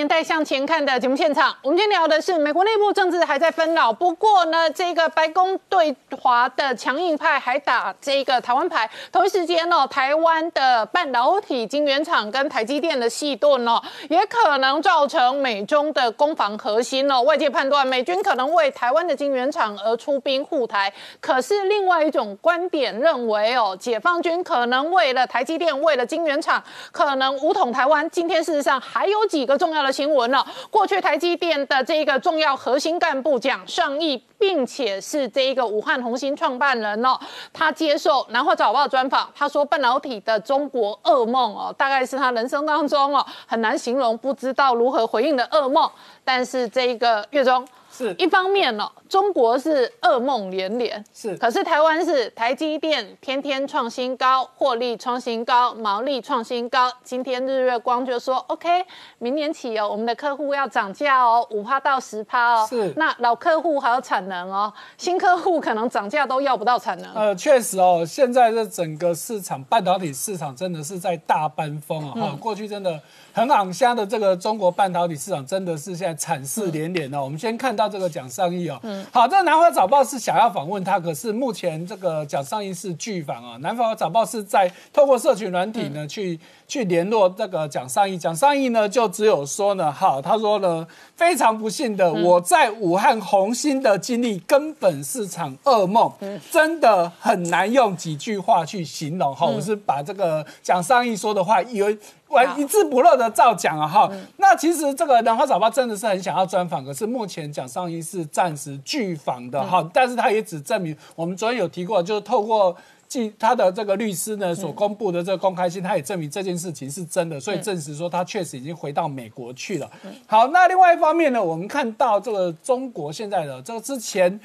年代向前看的节目现场，我们今天聊的是美国内部政治还在纷扰，不过呢，这个白宫对华的强硬派还打这个台湾牌。同一时间呢，台湾的半导体晶圆厂跟台积电的细盾呢，也可能造成美中的攻防核心哦。外界判断美军可能为台湾的晶圆厂而出兵护台，可是另外一种观点认为哦，解放军可能为了台积电，为了晶圆厂，可能武统台湾。今天事实上还有几个重要的新闻了。过去台积电的这个重要核心干部蒋尚义，并且是这一个武汉红星创办人哦，他接受南华早报专访，他说半导体的中国噩梦哦，大概是他人生当中哦很难形容，不知道如何回应的噩梦。但是这一个月中。是一方面呢，中国是噩梦连连，是，可是台湾是台积电天天创新高，获利创新高，毛利创新高。今天日月光就说，OK，明年起哦，我们的客户要涨价哦，五趴到十趴哦。是，那老客户还有产能哦，新客户可能涨价都要不到产能。呃，确实哦，现在这整个市场半导体市场真的是在大搬风啊！哈，过去真的。很昂香的这个中国半导体市场真的是现在惨事连连哦。我们先看到这个蒋尚义哦，嗯，好，这个南华早报是想要访问他，可是目前这个蒋尚义是拒访啊。南华早报是在透过社群软体呢去去联络这个蒋尚义，蒋尚义呢就只有说呢，好，他说呢非常不幸的，我在武汉红星的经历根本是场噩梦，真的很难用几句话去形容哈。我是把这个蒋尚义说的话以为。完一字不漏的照讲啊哈，那其实这个《南华早报》真的是很想要专访，可是目前蒋尚义是暂时拒访的哈，但是他也只证明我们昨天有提过，就是透过记他的这个律师呢所公布的这个公开信，他也证明这件事情是真的，所以证实说他确实已经回到美国去了。好，那另外一方面呢，我们看到这个中国现在的这个之前。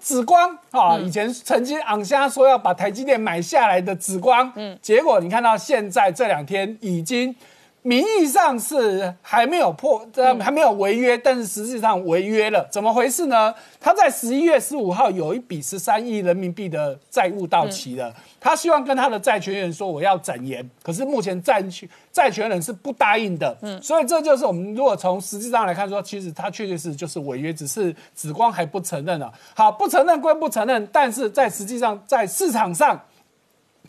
紫光啊，以前曾经昂虾说要把台积电买下来的紫光，嗯，结果你看到现在这两天已经名义上是还没有破，这还没有违约，但是实际上违约了，怎么回事呢？他在十一月十五号有一笔十三亿人民币的债务到期了。他希望跟他的债权人说我要展延，可是目前债权债权人是不答应的，嗯，所以这就是我们如果从实际上来看说，其实他确确实就是违约，只是紫光还不承认了。好，不承认归不承认，但是在实际上在市场上。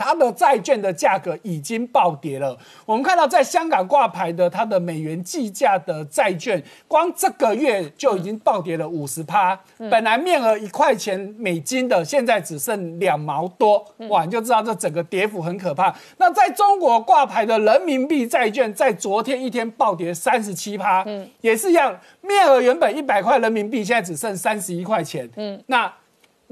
它的债券的价格已经暴跌了。我们看到在香港挂牌的它的美元计价的债券，光这个月就已经暴跌了五十趴。本来面额一块钱美金的，现在只剩两毛多，哇，你就知道这整个跌幅很可怕。那在中国挂牌的人民币债券，在昨天一天暴跌三十七趴，嗯，也是一样，面额原本一百块人民币，现在只剩三十一块钱，嗯，那。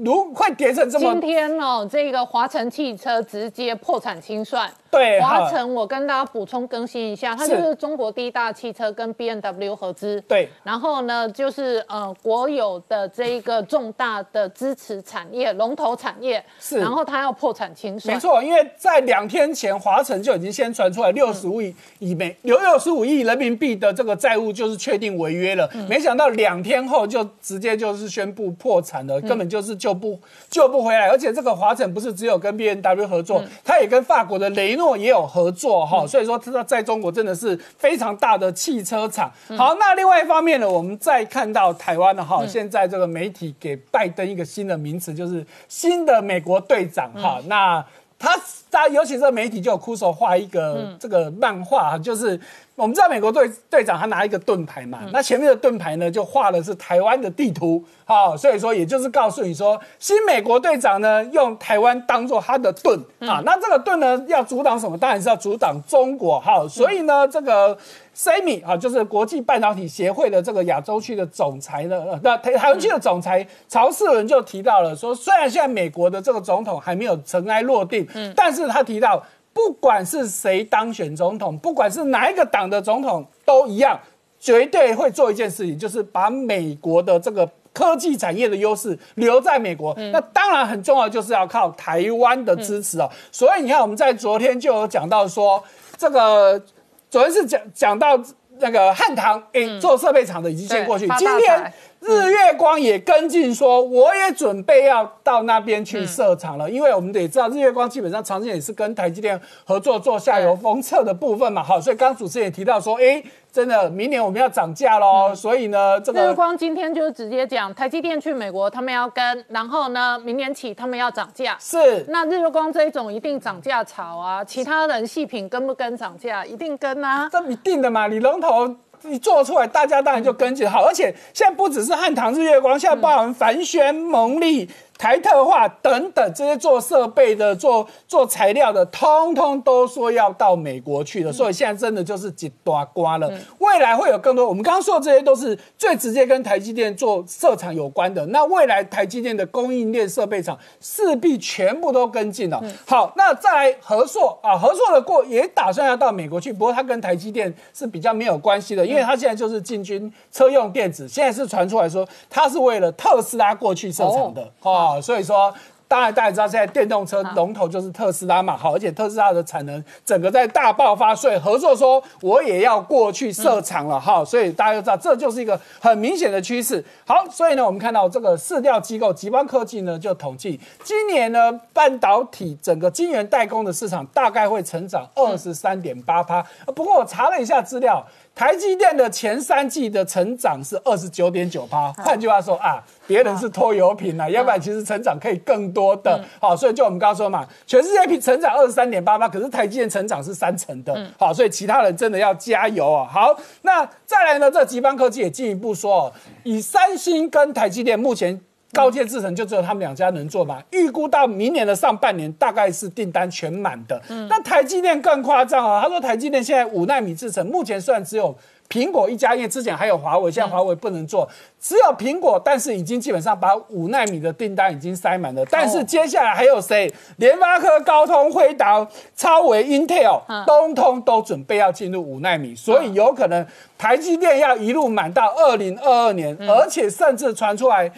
如会跌成这么，今天哦，这个华晨汽车直接破产清算。对，华晨，我跟大家补充更新一下，它就是中国第一大汽车跟 B N W 合资。对，然后呢，就是呃国有的这一个重大的支持产业龙头产业。是，然后它要破产清算。没错，因为在两天前，华晨就已经先传出来六十五亿以美有六十五亿人民币的这个债务就是确定违约了。没想到两天后就直接就是宣布破产了，根本就是救不救不回来。而且这个华晨不是只有跟 B N W 合作，它也跟法国的雷。诺也有合作哈，所以说它在中国真的是非常大的汽车厂。好，那另外一方面呢，我们再看到台湾的哈，现在这个媒体给拜登一个新的名词，就是新的美国队长哈。那他他尤其是媒体就有哭手画一个这个漫画，就是我们知道美国队队长他拿一个盾牌嘛，那前面的盾牌呢就画的是台湾的地图。好，所以说也就是告诉你说，新美国队长呢用台湾当做他的盾啊，那这个盾呢要阻挡什么？当然是要阻挡中国。好，所以呢这个 SEMI 啊，就是国际半导体协会的这个亚洲区的总裁呢，那台台湾区的总裁曹世文就提到了说，虽然现在美国的这个总统还没有尘埃落定，嗯，但是他提到，不管是谁当选总统，不管是哪一个党的总统都一样，绝对会做一件事情，就是把美国的这个。科技产业的优势留在美国，那当然很重要，就是要靠台湾的支持哦。所以你看，我们在昨天就有讲到说，这个昨天是讲讲到那个汉唐诶做设备厂的已经先过去，今天日月光也跟进说，我也准备要到那边去设厂了，因为我们得知道日月光基本上长期也是跟台积电合作做下游封测的部分嘛。好，所以刚刚主持人也提到说，哎，真的明年我们要涨价喽，所以呢，这个日月光今天就是直接讲，台积电去美国他们要跟，然后呢，明年起他们要涨价。是那日月光这一种一定涨价潮啊，其他人细品跟不跟涨价，一定跟啊。这一定的嘛，你龙头。你做出来，大家当然就跟进好，而且现在不只是汉唐日月光，现在包含凡轩、蒙利、台特化等等这些做设备的、做做材料的，通通都说要到美国去了。所以现在真的就是几大瓜了。未来会有更多，我们刚刚说的这些都是最直接跟台积电做设厂有关的。那未来台积电的供应链设备厂势必全部都跟进了。好，那再来和硕啊，合硕的过也打算要到美国去，不过它跟台积电是比较没有关系的，因为它现在就是进军车用电子，现在是传出来说它是为了特斯拉过去设厂的哦，所以说。当然，大家知道现在电动车龙头就是特斯拉嘛，好，而且特斯拉的产能整个在大爆发，所以合作说我也要过去设厂了哈，所以大家都知道这就是一个很明显的趋势。好，所以呢，我们看到这个市调机构极邦科技呢就统计，今年呢半导体整个晶圆代工的市场大概会成长二十三点八趴。不过我查了一下资料。台积电的前三季的成长是二十九点九趴，换句话说啊，别人是拖油瓶啊，要不然其实成长可以更多的。好，所以就我们刚刚说嘛，全世界平成长二十三点八八，可是台积电成长是三成的。好，所以其他人真的要加油啊。好，那再来呢，这极邦科技也进一步说，哦，以三星跟台积电目前。高阶制程就只有他们两家能做嘛？预估到明年的上半年大概是订单全满的。那台积电更夸张啊！他说台积电现在五纳米制程，目前虽然只有苹果一家，因为之前还有华为，现在华为不能做，只有苹果，但是已经基本上把五纳米的订单已经塞满了。但是接下来还有谁？联发科、高通、辉达、超微、Intel，通通都准备要进入五纳米，所以有可能台积电要一路满到二零二二年，而且甚至传出来。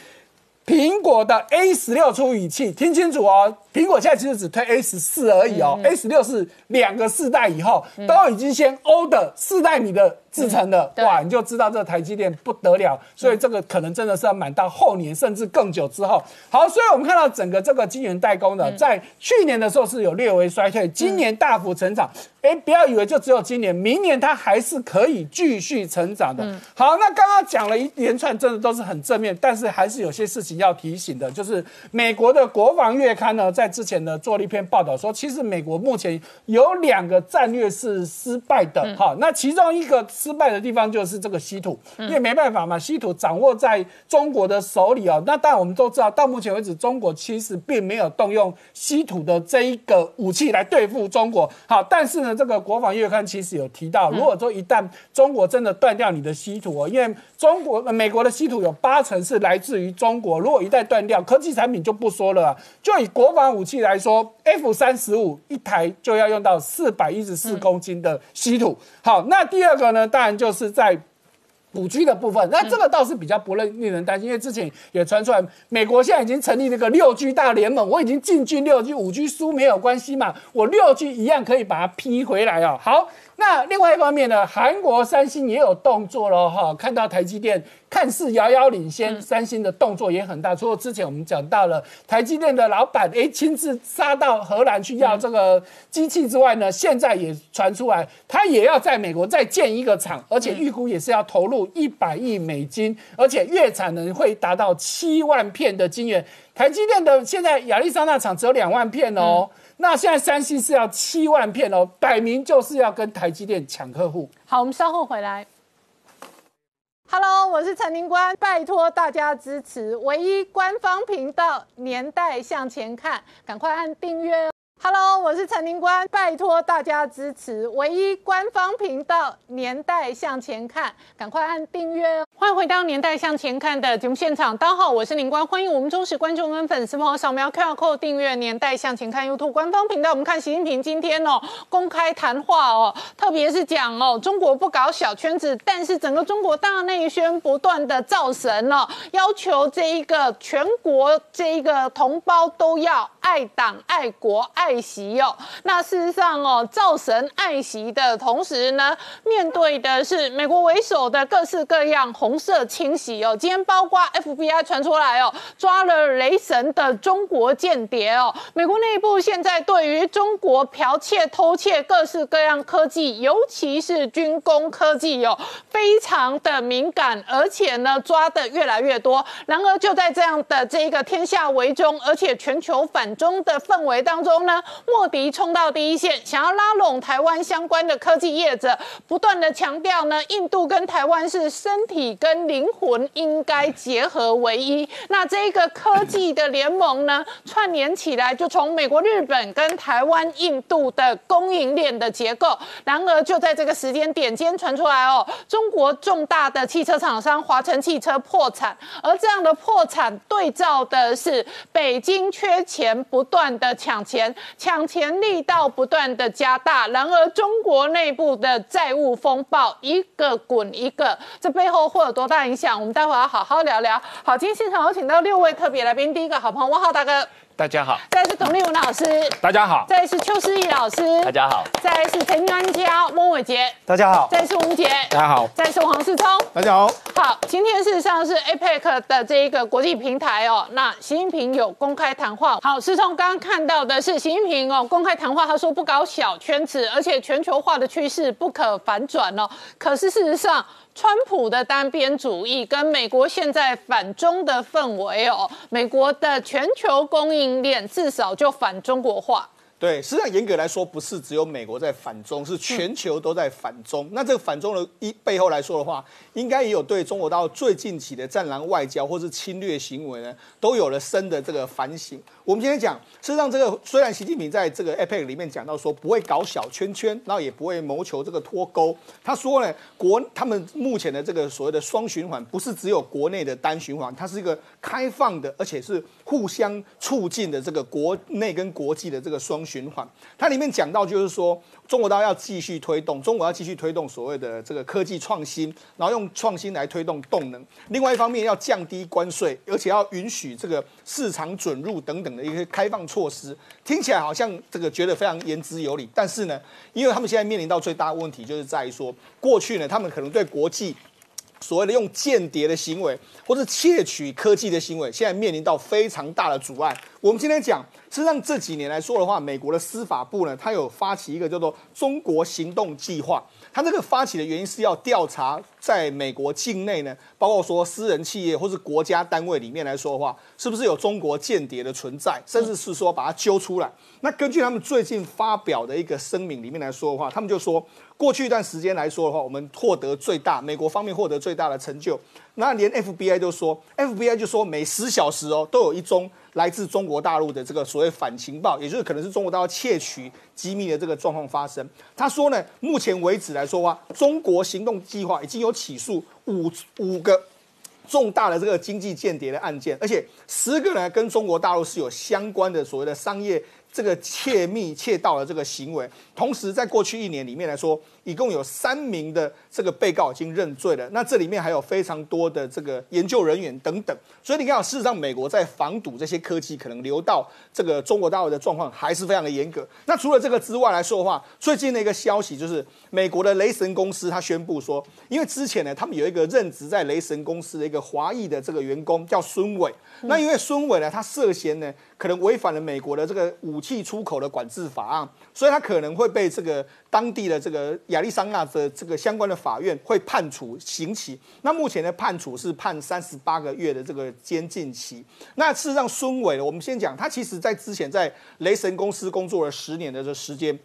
苹果的 A 十六处理器，听清楚哦。苹果现在其实只推 A 十四而已哦，A 十六是两个世代以后都已经先欧的四代米的制成的，哇，你就知道这台积电不得了。所以这个可能真的是要满到后年甚至更久之后。好，所以我们看到整个这个晶圆代工的，在去年的时候是有略微衰退，今年大幅成长。哎，不要以为就只有今年，明年它还是可以继续成长的。好，那刚刚讲了一连串，真的都是很正面，但是还是有些事情要提醒的，就是美国的国防月刊呢，在之前呢做了一篇报道，说其实美国目前有两个战略是失败的。哈，那其中一个失败的地方就是这个稀土，因为没办法嘛，稀土掌握在中国的手里哦。那当然我们都知道，到目前为止，中国其实并没有动用稀土的这一个武器来对付中国。好，但是呢。这个国防月刊其实有提到，如果说一旦中国真的断掉你的稀土哦，因为中国、美国的稀土有八成是来自于中国，如果一旦断掉，科技产品就不说了。就以国防武器来说，F 三十五一台就要用到四百一十四公斤的稀土。好，那第二个呢，当然就是在。五 G 的部分，那这个倒是比较不令令人担心，因为之前也传出来，美国现在已经成立那个六 G 大联盟，我已经进军六 G，五 G 输没有关系嘛，我六 G 一样可以把它批回来哦。好。那另外一方面呢，韩国三星也有动作了哈，看到台积电看似遥遥领先，三星的动作也很大。除了之前我们讲到了台积电的老板哎亲自杀到荷兰去要这个机器之外呢，现在也传出来他也要在美国再建一个厂，而且预估也是要投入一百亿美金，而且月产能会达到七万片的晶圆。台积电的现在亚利桑那厂只有两万片哦。那现在三星是要七万片哦，摆明就是要跟台积电抢客户。好，我们稍后回来。Hello，我是陈林官，拜托大家支持唯一官方频道《年代向前看》，赶快按订阅。Hello，我是陈宁官，拜托大家支持唯一官方频道《年代向前看》，赶快按订阅哦！欢迎回到《年代向前看》的节目现场，大家好，我是宁官，欢迎我们忠实观众跟粉丝朋友扫描 QR Code 订阅《年代向前看》YouTube 官方频道。我们看习近平今天哦公开谈话哦，特别是讲哦中国不搞小圈子，但是整个中国大内宣不断的造神哦，要求这一个全国这一个同胞都要爱党爱国爱。习哦。那事实上哦，造神爱习的同时呢，面对的是美国为首的各式各样红色清洗哦。今天包括 FBI 传出来哦，抓了雷神的中国间谍哦。美国内部现在对于中国剽窃、偷窃各式各样科技，尤其是军工科技哦，非常的敏感，而且呢，抓的越来越多。然而就在这样的这一个天下为中，而且全球反中的氛围当中呢，莫迪冲到第一线，想要拉拢台湾相关的科技业者，不断的强调呢，印度跟台湾是身体跟灵魂应该结合为一。那这个科技的联盟呢，串联起来，就从美国、日本跟台湾、印度的供应链的结构。然而就在这个时间点间传出来哦，中国重大的汽车厂商华晨汽车破产，而这样的破产对照的是北京缺钱，不断的抢钱，抢钱力道不断的加大。然而中国内部的债务风暴一个滚一个，这背后会有多大影响？我们待会儿要好好聊聊。好，今天现场有请到六位特别来宾，第一个好朋友汪浩大哥，大家好，再来是董立文老师，大家好，再来是邱思义老师，大家好，再来是陈专家翁伟杰，大家好，再来是吴杰，大家好，再来是黄世聪。大家好。好，今天事实上是 APEC 的这一个国际平台哦。那习近平有公开谈话。好，世聪刚刚看到的是习近平哦公开谈话，他说不搞小圈子，而且全球化的趋势不可反转哦。可是事实上，川普的单边主义跟美国现在反中的氛围哦，美国的全球供应链至少就反中国化。对，实际上严格来说，不是只有美国在反中，是全球都在反中。那这个反中的一背后来说的话，应该也有对中国大陆最近期的战狼外交或是侵略行为呢，都有了深的这个反省。我们今天讲，事实上这个虽然习近平在这个 APEC 里面讲到说不会搞小圈圈，然后也不会谋求这个脱钩。他说呢，国他们目前的这个所谓的双循环，不是只有国内的单循环，它是一个开放的，而且是互相促进的这个国内跟国际的这个双循环。它里面讲到就是说，中国大陆要继续推动，中国要继续推动所谓的这个科技创新，然后用创新来推动动能。另外一方面要降低关税，而且要允许这个市场准入等等的一些开放措施。听起来好像这个觉得非常言之有理，但是呢，因为他们现在面临到最大的问题就是在于说，过去呢，他们可能对国际。所谓的用间谍的行为，或是窃取科技的行为，现在面临到非常大的阻碍。我们今天讲，实际上这几年来说的话，美国的司法部呢，它有发起一个叫做“中国行动计划”。它这个发起的原因是要调查在美国境内呢，包括说私人企业或是国家单位里面来说的话，是不是有中国间谍的存在，甚至是说把它揪出来。那根据他们最近发表的一个声明里面来说的话，他们就说，过去一段时间来说的话，我们获得最大，美国方面获得最大的成就。那连 FBI 都说，FBI 就说每十小时哦，都有一宗来自中国大陆的这个所谓反情报，也就是可能是中国大陆窃取机密的这个状况发生。他说呢，目前为止来说的话，中国行动计划已经有起诉五五个重大的这个经济间谍的案件，而且十个人跟中国大陆是有相关的所谓的商业这个窃密窃盗的这个行为。同时，在过去一年里面来说，一共有三名的这个被告已经认罪了。那这里面还有非常多的这个研究人员等等。所以你看，事实上美国在防堵这些科技可能流到这个中国大陆的状况还是非常的严格。那除了这个之外来说的话，最近的一个消息就是美国的雷神公司他宣布说，因为之前呢，他们有一个任职在雷神公司的一个华裔的这个员工叫孙伟。那因为孙伟呢，他涉嫌呢可能违反了美国的这个武器出口的管制法案，所以他可能会被这个当地的这个亚利桑那的这个相关的法院会判处刑期。那目前的判处是判三十八个月的这个监禁期。那事实上，孙伟呢，我们先讲，他其实在之前在雷神公司工作了十年的这时间。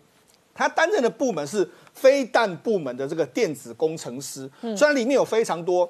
他担任的部门是飞弹部门的这个电子工程师，虽然里面有非常多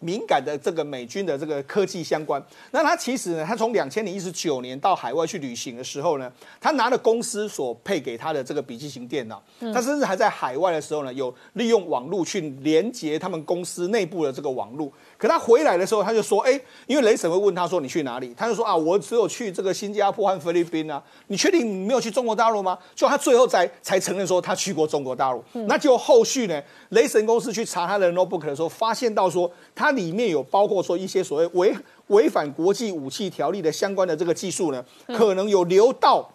敏感的这个美军的这个科技相关，那他其实呢，他从两千零一十九年到海外去旅行的时候呢，他拿了公司所配给他的这个笔记型电脑，他甚至还在海外的时候呢，有利用网络去连接他们公司内部的这个网络。可他回来的时候，他就说：“哎，因为雷神会问他说你去哪里？”他就说：“啊，我只有去这个新加坡和菲律宾啊。你确定你没有去中国大陆吗？”就他最后才才承认说他去过中国大陆。那就后续呢，雷神公司去查他的 notebook 的时候，发现到说它里面有包括说一些所谓违违反国际武器条例的相关的这个技术呢，可能有流到。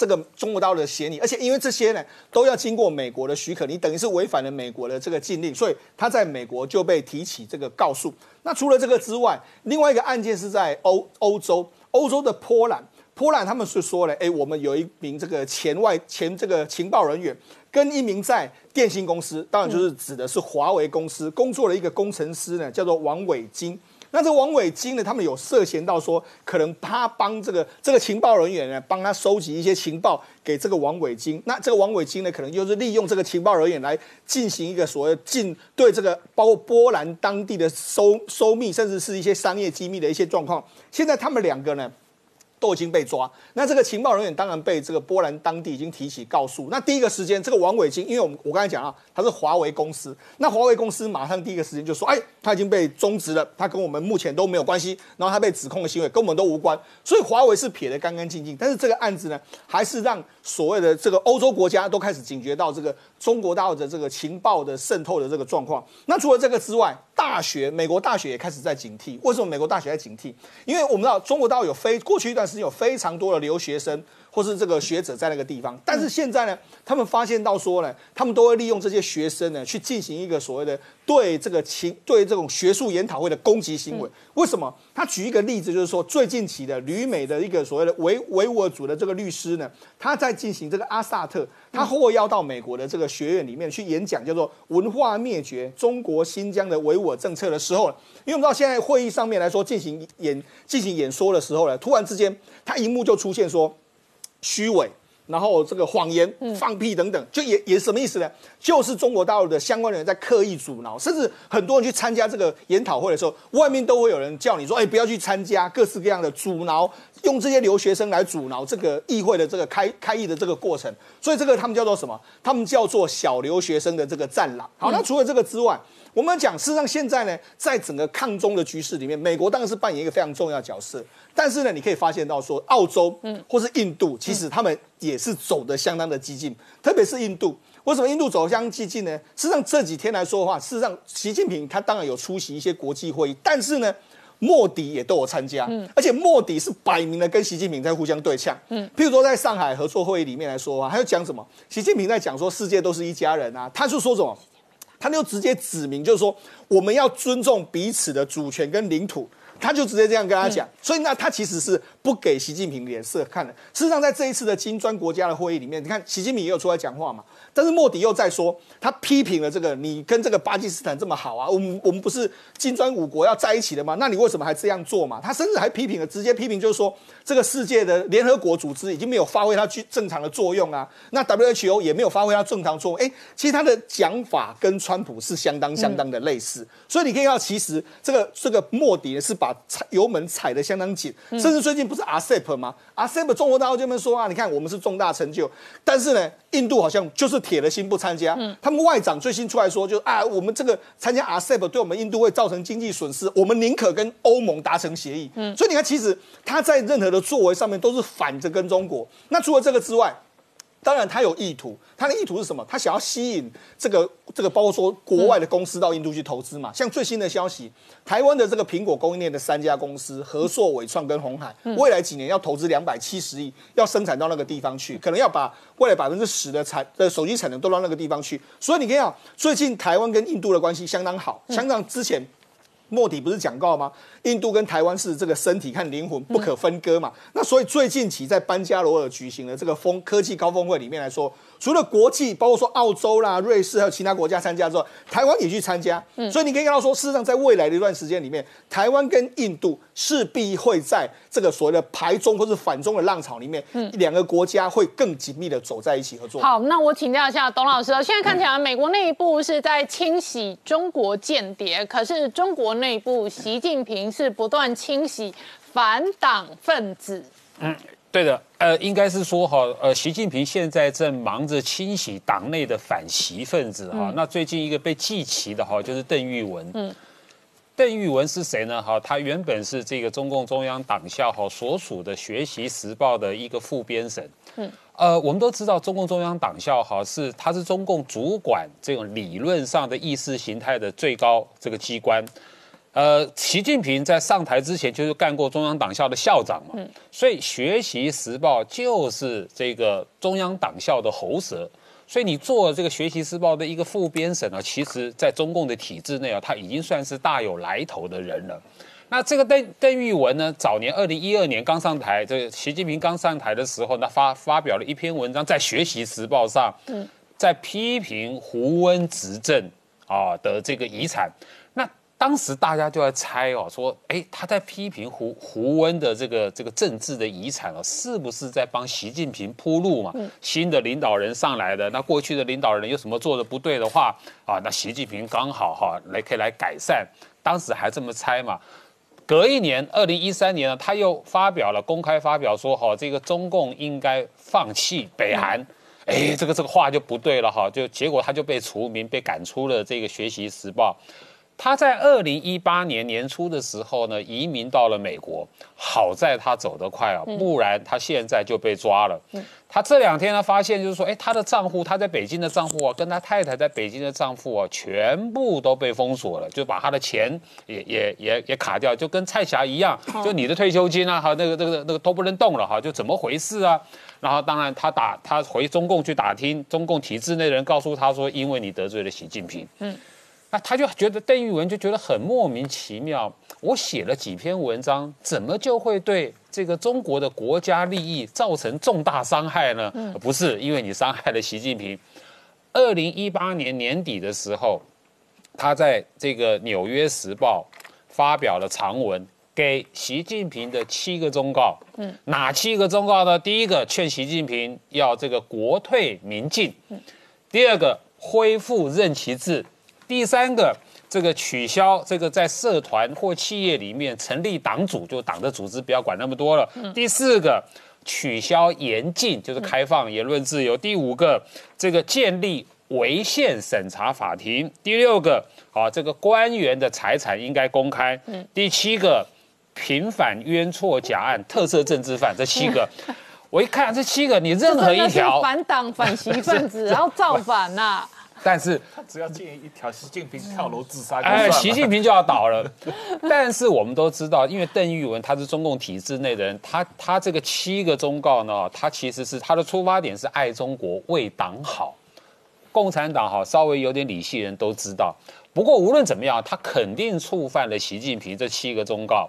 这个中国大陆的嫌疑，而且因为这些呢都要经过美国的许可，你等于是违反了美国的这个禁令，所以他在美国就被提起这个告诉。那除了这个之外，另外一个案件是在欧欧洲，欧洲的波兰，波兰他们是说了，哎，我们有一名这个前外前这个情报人员，跟一名在电信公司，当然就是指的是华为公司工作的一个工程师呢，叫做王伟金。那这王伟金呢，他们有涉嫌到说，可能他帮这个这个情报人员呢，帮他收集一些情报给这个王伟金。那这个王伟金呢，可能就是利用这个情报人员来进行一个所谓进对这个包括波兰当地的收收密，甚至是一些商业机密的一些状况。现在他们两个呢。都已经被抓，那这个情报人员当然被这个波兰当地已经提起告诉。那第一个时间，这个王伟金，因为我们我刚才讲啊，他是华为公司，那华为公司马上第一个时间就说，哎，他已经被终止了，他跟我们目前都没有关系，然后他被指控的行为跟我们都无关，所以华为是撇得干干净净。但是这个案子呢，还是让所谓的这个欧洲国家都开始警觉到这个中国大陆的这个情报的渗透的这个状况。那除了这个之外，大学美国大学也开始在警惕。为什么美国大学在警惕？因为我们知道中国大陆有非过去一段。时间有非常多的留学生或是这个学者在那个地方，但是现在呢，他们发现到说呢，他们都会利用这些学生呢，去进行一个所谓的对这个情对这种学术研讨会的攻击行为。为什么？他举一个例子，就是说最近期的旅美的一个所谓的维维吾尔族的这个律师呢，他在进行这个阿萨特，他获邀到美国的这个学院里面去演讲，叫做“文化灭绝：中国新疆的维吾尔政策”的时候，因为我们知道现在会议上面来说进行演进行演说的时候呢，突然之间。他荧幕就出现说虚伪，然后这个谎言、放屁等等，就也也什么意思呢？就是中国大陆的相关人员在刻意阻挠，甚至很多人去参加这个研讨会的时候，外面都会有人叫你说：“哎，不要去参加。”各式各样的阻挠，用这些留学生来阻挠这个议会的这个开开议的这个过程。所以这个他们叫做什么？他们叫做小留学生的这个战狼。好，那除了这个之外。我们讲，事实上现在呢，在整个抗中的局势里面，美国当然是扮演一个非常重要的角色。但是呢，你可以发现到说，澳洲，嗯，或是印度，其实他们也是走的相当的激进。特别是印度，为什么印度走相当激进呢？事实上这几天来说的话，事实上习近平他当然有出席一些国际会议，但是呢，莫迪也都有参加，嗯，而且莫迪是摆明了跟习近平在互相对呛，嗯，譬如说在上海合作会议里面来说的话，他就讲什么？习近平在讲说世界都是一家人啊，他就说什么？他就直接指明，就是说我们要尊重彼此的主权跟领土，他就直接这样跟他讲。所以那他其实是不给习近平脸色看的。事实上，在这一次的金砖国家的会议里面，你看习近平也有出来讲话嘛。但是莫迪又在说，他批评了这个你跟这个巴基斯坦这么好啊，我们我们不是金砖五国要在一起的吗？那你为什么还这样做嘛？他甚至还批评了，直接批评就是说，这个世界的联合国组织已经没有发挥它去正常的作用啊，那 WHO 也没有发挥它正常作用。哎，其实他的讲法跟川普是相当相当的类似，所以你可以看到，其实这个这个莫迪呢是把踩油门踩得相当紧，甚至最近不是 ASEP 吗？ASEP 中国大陆这边说啊，你看我们是重大成就，但是呢，印度好像就是。铁了心不参加，他们外长最新出来说，就啊，我们这个参加 RCEP 对我们印度会造成经济损失，我们宁可跟欧盟达成协议。所以你看，其实他在任何的作为上面都是反着跟中国。那除了这个之外，当然，他有意图，他的意图是什么？他想要吸引这个这个，包括说国外的公司到印度去投资嘛。像最新的消息，台湾的这个苹果供应链的三家公司，和硕、伟创跟红海，未来几年要投资两百七十亿，要生产到那个地方去，可能要把未来百分之十的产的手机产能都到那个地方去。所以你可以讲，最近台湾跟印度的关系相当好，相当之前。莫迪不是讲过吗？印度跟台湾是这个身体和灵魂不可分割嘛。那所以最近期在班加罗尔举行的这个峰科技高峰会里面来说。除了国际，包括说澳洲啦、瑞士还有其他国家参加之后，台湾也去参加。嗯，所以你可以看到说，事实上在未来的一段时间里面，台湾跟印度势必会在这个所谓的排中或是反中的浪潮里面，嗯，两个国家会更紧密的走在一起合作。好，那我请教一下董老师，现在看起来美国内部是在清洗中国间谍，可是中国内部习近平是不断清洗反党分子。嗯。对的，呃，应该是说哈，呃，习近平现在正忙着清洗党内的反习分子哈。那最近一个被记起的哈，就是邓玉文。嗯，邓玉文是谁呢？哈，他原本是这个中共中央党校哈所属的《学习时报》的一个副编审。嗯，呃，我们都知道中共中央党校哈是它是中共主管这种理论上的意识形态的最高这个机关。呃，习近平在上台之前就是干过中央党校的校长嘛，所以《学习时报》就是这个中央党校的喉舌。所以你做这个《学习时报》的一个副编审呢，其实在中共的体制内啊，他已经算是大有来头的人了。那这个邓邓玉文呢，早年二零一二年刚上台，这个习近平刚上台的时候，那发发表了一篇文章在《学习时报》上，在批评胡温执政啊的这个遗产。那当时大家就在猜哦，说，哎，他在批评胡胡温的这个这个政治的遗产哦，是不是在帮习近平铺路嘛？新的领导人上来的，那过去的领导人有什么做的不对的话啊，那习近平刚好哈来可以来改善。当时还这么猜嘛？隔一年，二零一三年呢，他又发表了公开发表说，哈，这个中共应该放弃北韩。哎，这个这个话就不对了哈，就结果他就被除名，被赶出了这个《学习时报》。他在二零一八年年初的时候呢，移民到了美国。好在他走得快啊，不然他现在就被抓了。他这两天呢，发现就是说，哎，他的账户，他在北京的账户啊，跟他太太在北京的账户啊，全部都被封锁了，就把他的钱也也也也卡掉，就跟蔡霞一样，就你的退休金啊，哈，那个那个那个都不能动了哈，就怎么回事啊？然后当然他打他回中共去打听，中共体制内的人告诉他说，因为你得罪了习近平。嗯。那他就觉得邓玉文就觉得很莫名其妙，我写了几篇文章，怎么就会对这个中国的国家利益造成重大伤害呢？不是因为你伤害了习近平。二零一八年年底的时候，他在这个《纽约时报》发表了长文，给习近平的七个忠告。嗯，哪七个忠告呢？第一个，劝习近平要这个国退民进；第二个，恢复任期制。第三个，这个取消这个在社团或企业里面成立党组，就党的组织不要管那么多了。第四个，取消严禁，就是开放言论自由。第五个，这个建立违宪审查法庭。第六个，啊，这个官员的财产应该公开。第七个，平反冤错假案，特色政治犯。这七个，我一看这七个，你任何一条反党反习分子，然后造反呐。但是他只要建一条，习近平跳楼自杀，哎，习近平就要倒了。但是我们都知道，因为邓玉文他是中共体制内的人，他他这个七个忠告呢，他其实是他的出发点是爱中国、为党好。共产党好，稍微有点理性人都知道。不过无论怎么样，他肯定触犯了习近平这七个忠告。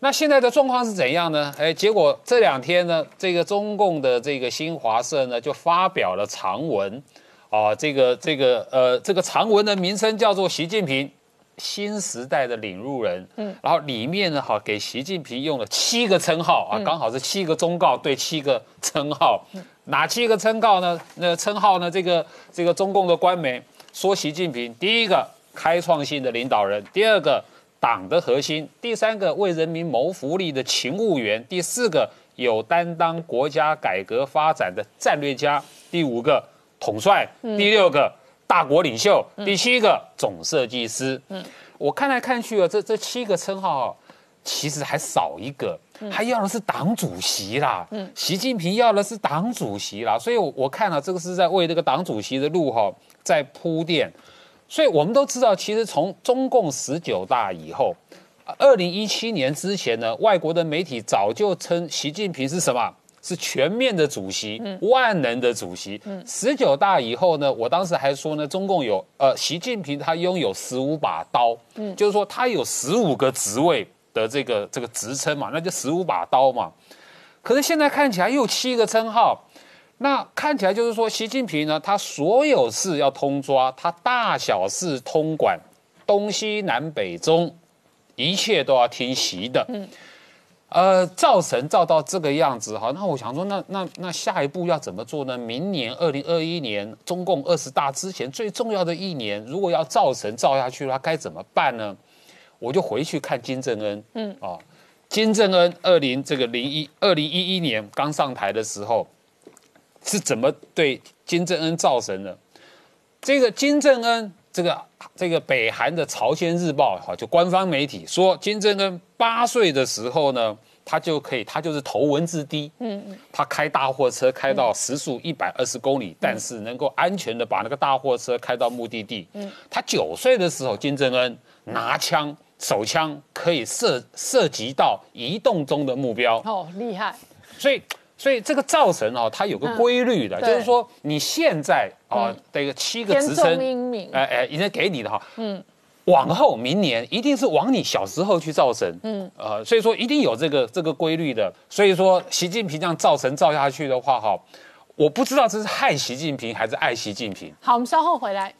那现在的状况是怎样呢？哎，结果这两天呢，这个中共的这个新华社呢，就发表了长文。啊，这个这个呃，这个长文的名称叫做习近平新时代的领路人。嗯，然后里面呢，哈，给习近平用了七个称号啊，刚好是七个忠告对七个称号。哪七个称号呢？那称号呢？这个这个中共的官媒说，习近平第一个开创性的领导人，第二个党的核心，第三个为人民谋福利的勤务员，第四个有担当国家改革发展的战略家，第五个。统帅第六个大国领袖，第七个总设计师。嗯，我看来看去啊，这这七个称号其实还少一个，他要的是党主席啦。嗯，习近平要的是党主席啦，所以我看了这个是在为这个党主席的路哈在铺垫。所以我们都知道，其实从中共十九大以后，二零一七年之前呢，外国的媒体早就称习近平是什么？是全面的主席，万能的主席。十九大以后呢，我当时还说呢，中共有呃，习近平他拥有十五把刀，嗯，就是说他有十五个职位的这个这个职称嘛，那就十五把刀嘛。可是现在看起来又七个称号，那看起来就是说，习近平呢，他所有事要通抓，他大小事通管，东西南北中，一切都要听习的。嗯。呃，造神造到这个样子哈，那我想说，那那那下一步要怎么做呢？明年二零二一年中共二十大之前最重要的一年，如果要造神造下去的话，该怎么办呢？我就回去看金正恩，嗯啊，金正恩二零这个零一二零一一年刚上台的时候是怎么对金正恩造神的？这个金正恩。这个这个北韩的朝鲜日报哈，就官方媒体说，金正恩八岁的时候呢，他就可以，他就是头文字 D，嗯嗯，他开大货车开到时速一百二十公里，但是能够安全的把那个大货车开到目的地。嗯，他九岁的时候，金正恩拿枪手枪可以射涉及到移动中的目标。哦，厉害，所以，所以这个造神哦，它有个规律的，嗯就是说你现在啊，这个七个职称，哎哎，已经给你的哈，嗯，往后明年一定是往你小时候去造神，嗯，呃，所以说一定有这个这个规律的，所以说习近平这样造神造下去的话，哈，我不知道这是害习近平还是爱习近平。好，我们稍后回来。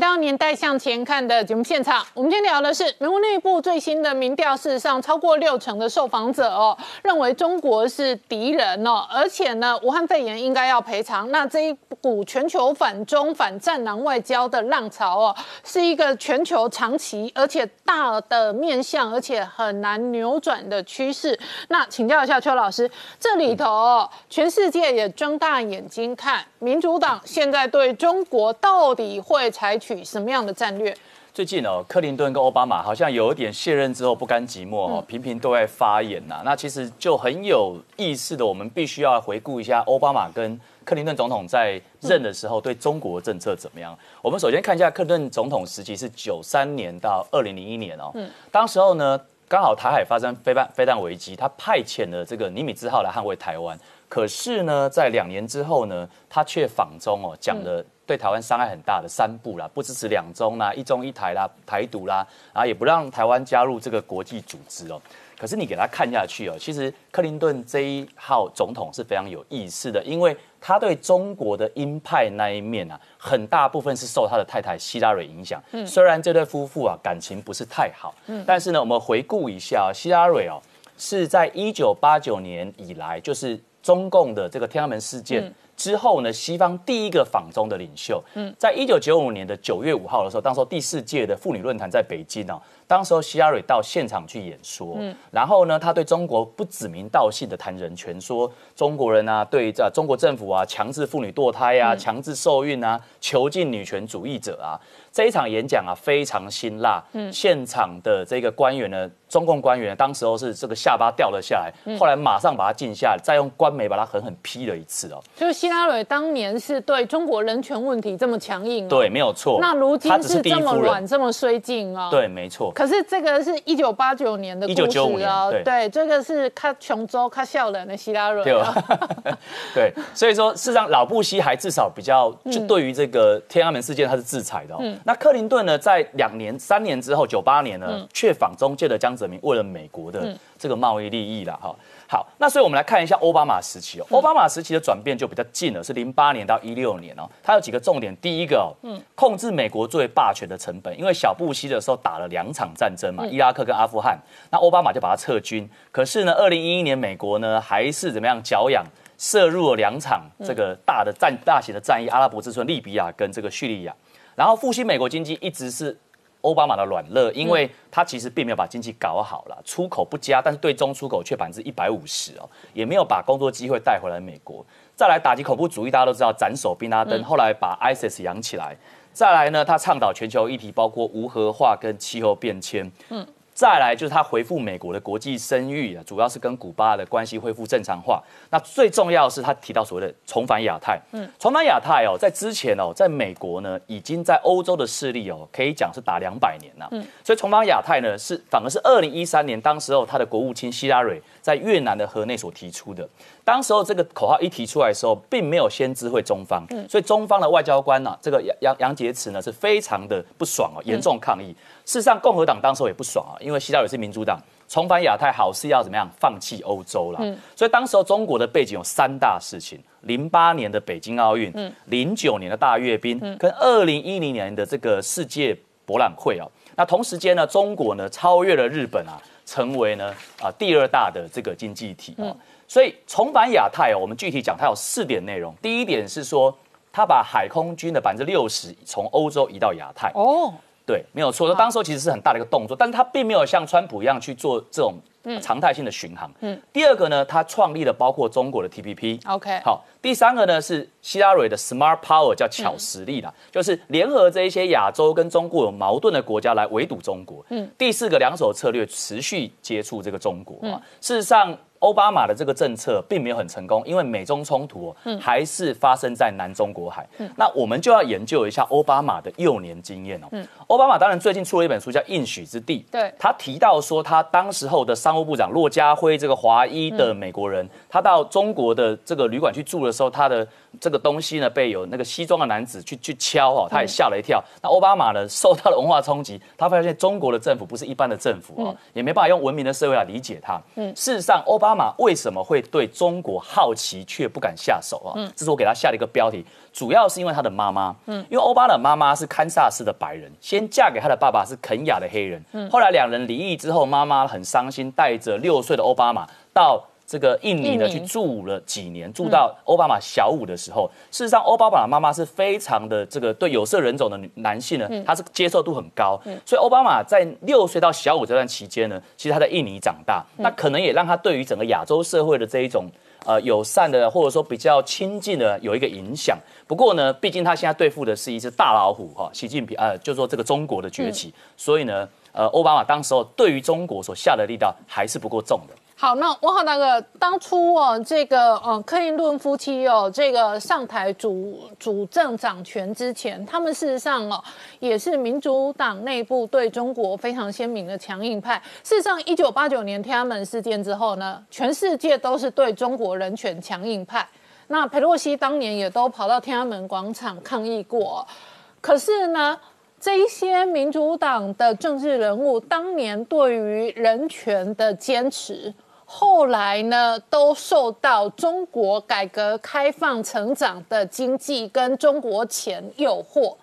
欢迎回到《年代向前看》的节目现场。我们今天聊的是美国内部最新的民调，事实上超过六成的受访者哦认为中国是敌人哦，而且呢，武汉肺炎应该要赔偿。那这一股全球反中反战狼外交的浪潮哦，是一个全球长期而且大的面向，而且很难扭转的趋势。那请教一下邱老师，这里头哦，全世界也睁大眼睛看，民主党现在对中国到底会采取什么样的战略？最近哦，克林顿跟奥巴马好像有一点卸任之后不甘寂寞哦，频频对外发言呐、那其实就很有意思的，我们必须要回顾一下奥巴马跟克林顿总统在任的时候对中国政策怎么样。我们首先看一下克林顿总统时期是九三年到二零零一年哦，当时候呢刚好台海发生飞弹飞弹危机，他派遣了这个尼米兹号来捍卫台湾。可是呢，在两年之后呢，他却访中哦，讲了对台湾伤害很大的三不啦，不支持两中啦、一中一台啦、台独啦，然后也不让台湾加入这个国际组织哦。可是你给他看下去哦，其实克林顿这一号总统是非常有意思的，因为他对中国的鹰派那一面啊，很大部分是受他的太太希拉蕊影响。嗯虽然这对夫妇啊感情不是太好，嗯但是呢，我们回顾一下、希拉蕊哦，是在一九八九年以来，就是中共的这个天安门事件。之后呢，西方第一个访中的领袖，嗯，在一九九五年的九月五号的时候，当时候第四届的妇女论坛在北京哦，当时候希拉蕊到现场去演说，嗯，然后呢，他对中国不指名道姓的谈人权，说中国人啊，对这中国政府啊，强制妇女堕胎啊，强制受孕啊，囚禁女权主义者啊，这一场演讲啊非常辛辣，嗯，现场的这个官员呢，中共官员当时候是这个下巴掉了下来，后来马上把它禁下来，再用官媒把它狠狠批了一次哦，就是希拉蕊当年是对中国人权问题这么强硬、哦，对，没有错。那如今是这么软，这么绥靖哦。。对，没错。可是这个是一九八九年的故事1995哦，年对对，这个是看琼州看笑人的希拉蕊、对哦吧，？对，所以说事实上老布希还至少比较就对于这个天安门事件他是制裁的、哦。那克林顿呢，在两年、三年之后，九八年呢，却访中介的江泽民，为了美国的这个贸易利益啦，哈。好，那所以我们来看一下奥巴马时期哦，奥巴马时期的转变就比较近了，是零八年到一六年哦。它有几个重点，第一个哦，控制美国作为霸权的成本，因为小布希的时候打了两场战争嘛，伊拉克跟阿富汗，那奥巴马就把它撤军。可是呢，二零一一年美国呢还是怎么样缴养？涉入了两场这个大的战、大型的战役，阿拉伯之春、利比亚跟这个叙利亚，然后复兴美国经济一直是奥巴马的软肋，因为他其实并没有把经济搞好了，出口不佳，但是对中出口却百分之一百五十哦，也没有把工作机会带回来美国。再来打击恐怖主义，大家都知道斩首宾拉登，后来把 ISIS 养起来。再来呢，他倡导全球议题，包括无核化跟气候变迁。嗯。再来就是他回复美国的国际声誉啊，主要是跟古巴的关系恢复正常化。那最重要的是他提到所谓的重返亚太。嗯，重返亚太哦，在之前哦，在美国呢，已经在欧洲的势力哦，可以讲是打两百年了。嗯，所以重返亚太呢，是反而是二零一三年当时候他的国务卿希拉蕊在越南的河内所提出的。当时候这个口号一提出来的时候，并没有先知会中方，所以中方的外交官呢、这个杨杨杨洁篪呢是非常的不爽哦，严重抗议。事实上，共和党当时候也不爽啊，因为希拉蕊是民主党，重返亚太好是要怎么样放弃欧洲啦。所以当时候中国的背景有三大事情：零八年的北京奥运，零九年的大阅兵，跟二零一零年的这个世界博览会哦。那同时间呢，中国呢超越了日本啊，成为呢啊第二大的这个经济体啊。所以重返亚太哦，我们具体讲，它有四点内容。第一点是说，它把海空军的百分之六十从欧洲移到亚太。哦，对，没有错。那当时候其实是很大的一个动作，但是它并没有像川普一样去做这种常态性的巡航。嗯。第二个呢，他创立了包括中国的 TPP。OK 好，第三个呢是希拉蕊的 Smart Power，叫巧实力啦，就是联合这一些亚洲跟中国有矛盾的国家来围堵中国。嗯。第四个两手策略，持续接触这个中国啊。事实上，奥巴马的这个政策并没有很成功，因为美中冲突、哦还是发生在南中国海。嗯那我们就要研究一下奥巴马的幼年经验哦。奥巴马当然最近出了一本书叫《应许之地》，对他提到说，他当时候的商务部长骆家辉这个华裔的美国人，他到中国的这个旅馆去住的时候，他的这个东西呢被有那个西装的男子去去敲哦，他也吓了一跳。那奥巴马呢受到了文化冲击，他发现中国的政府不是一般的政府哦，也没办法用文明的社会来理解他。嗯，事实上，奥巴马为什么会对中国好奇却不敢下手啊？这是我给他下的一个标题。主要是因为他的妈妈，嗯，因为欧巴的妈妈是堪萨斯的白人，先嫁给他的爸爸是肯雅的黑人，嗯，后来两人离异之后，妈妈很伤心，带着六岁的奥巴马到这个印尼呢去住了几年，住到奥巴马小五的时候，事实上奥巴马的妈妈是非常的这个对有色人种的女男性呢，他是接受度很高，所以奥巴马在六岁到小五这段期间呢，其实他在印尼长大，那可能也让他对于整个亚洲社会的这一种。呃，友善的或者说比较亲近的有一个影响。不过呢，毕竟他现在对付的是一只大老虎哈，习近平呃，就说这个中国的崛起，所以呢，呃，奥巴马当时候对于中国所下的力道还是不够重的。好，那王浩大哥，当初哦，这个呃，克林顿夫妻哦，这个上台主主政掌权之前，他们事实上哦，也是民主党内部对中国非常鲜明的强硬派。事实上，一九八九年天安门事件之后呢，全世界都是对中国人权强硬派。那佩洛西当年也都跑到天安门广场抗议过，可是呢，这一些民主党的政治人物当年对于人权的坚持，后来呢都受到中国改革开放成长的经济跟中国钱诱惑。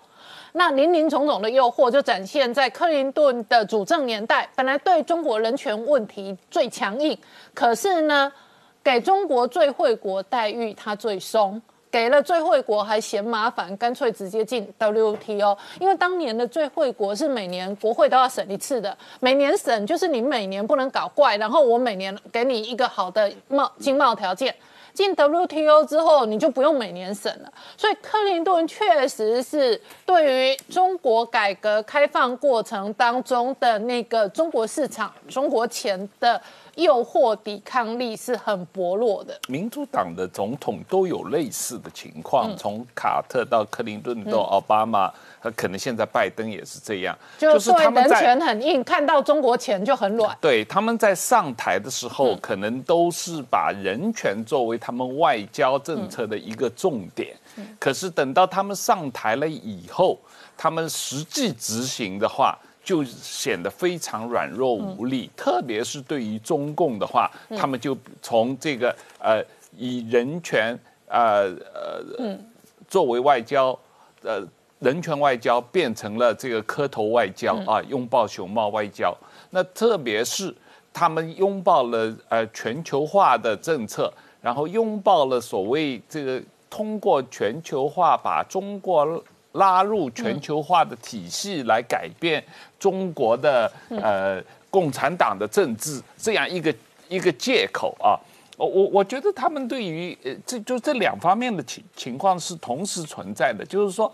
那林林总总的诱惑就展现在克林顿的主政年代，本来对中国人权问题最强硬，可是呢，给中国最惠国待遇他最松。给了最惠国还嫌麻烦，干脆直接进 WTO。因为当年的最惠国是每年国会都要审一次的，每年审就是你每年不能搞怪，然后我每年给你一个好的贸经贸条件。进 WTO 之后，你就不用每年审了。所以克林顿确实是对于中国改革开放过程当中的那个中国市场、中国钱的诱惑抵抗力是很薄弱的。民主党的总统都有类似的情况，从卡特到克林顿到奥巴马，呃可能现在拜登也是这样，就是他们人权很硬，看到中国钱就很软。对，他们在上台的时候，可能都是把人权作为他们外交政策的一个重点。可是等到他们上台了以后，他们实际执行的话，就显得非常软弱无力。特别是对于中共的话，他们就从这个呃以人权呃呃作为外交呃。人权外交变成了这个磕头外交啊，拥抱熊猫外交。那特别是他们拥抱了呃全球化的政策，然后拥抱了所谓这个通过全球化把中国拉入全球化的体系来改变中国的呃共产党的政治这样一个一个借口啊。我我我觉得他们对于呃这就这两方面的情情况是同时存在的，就是说。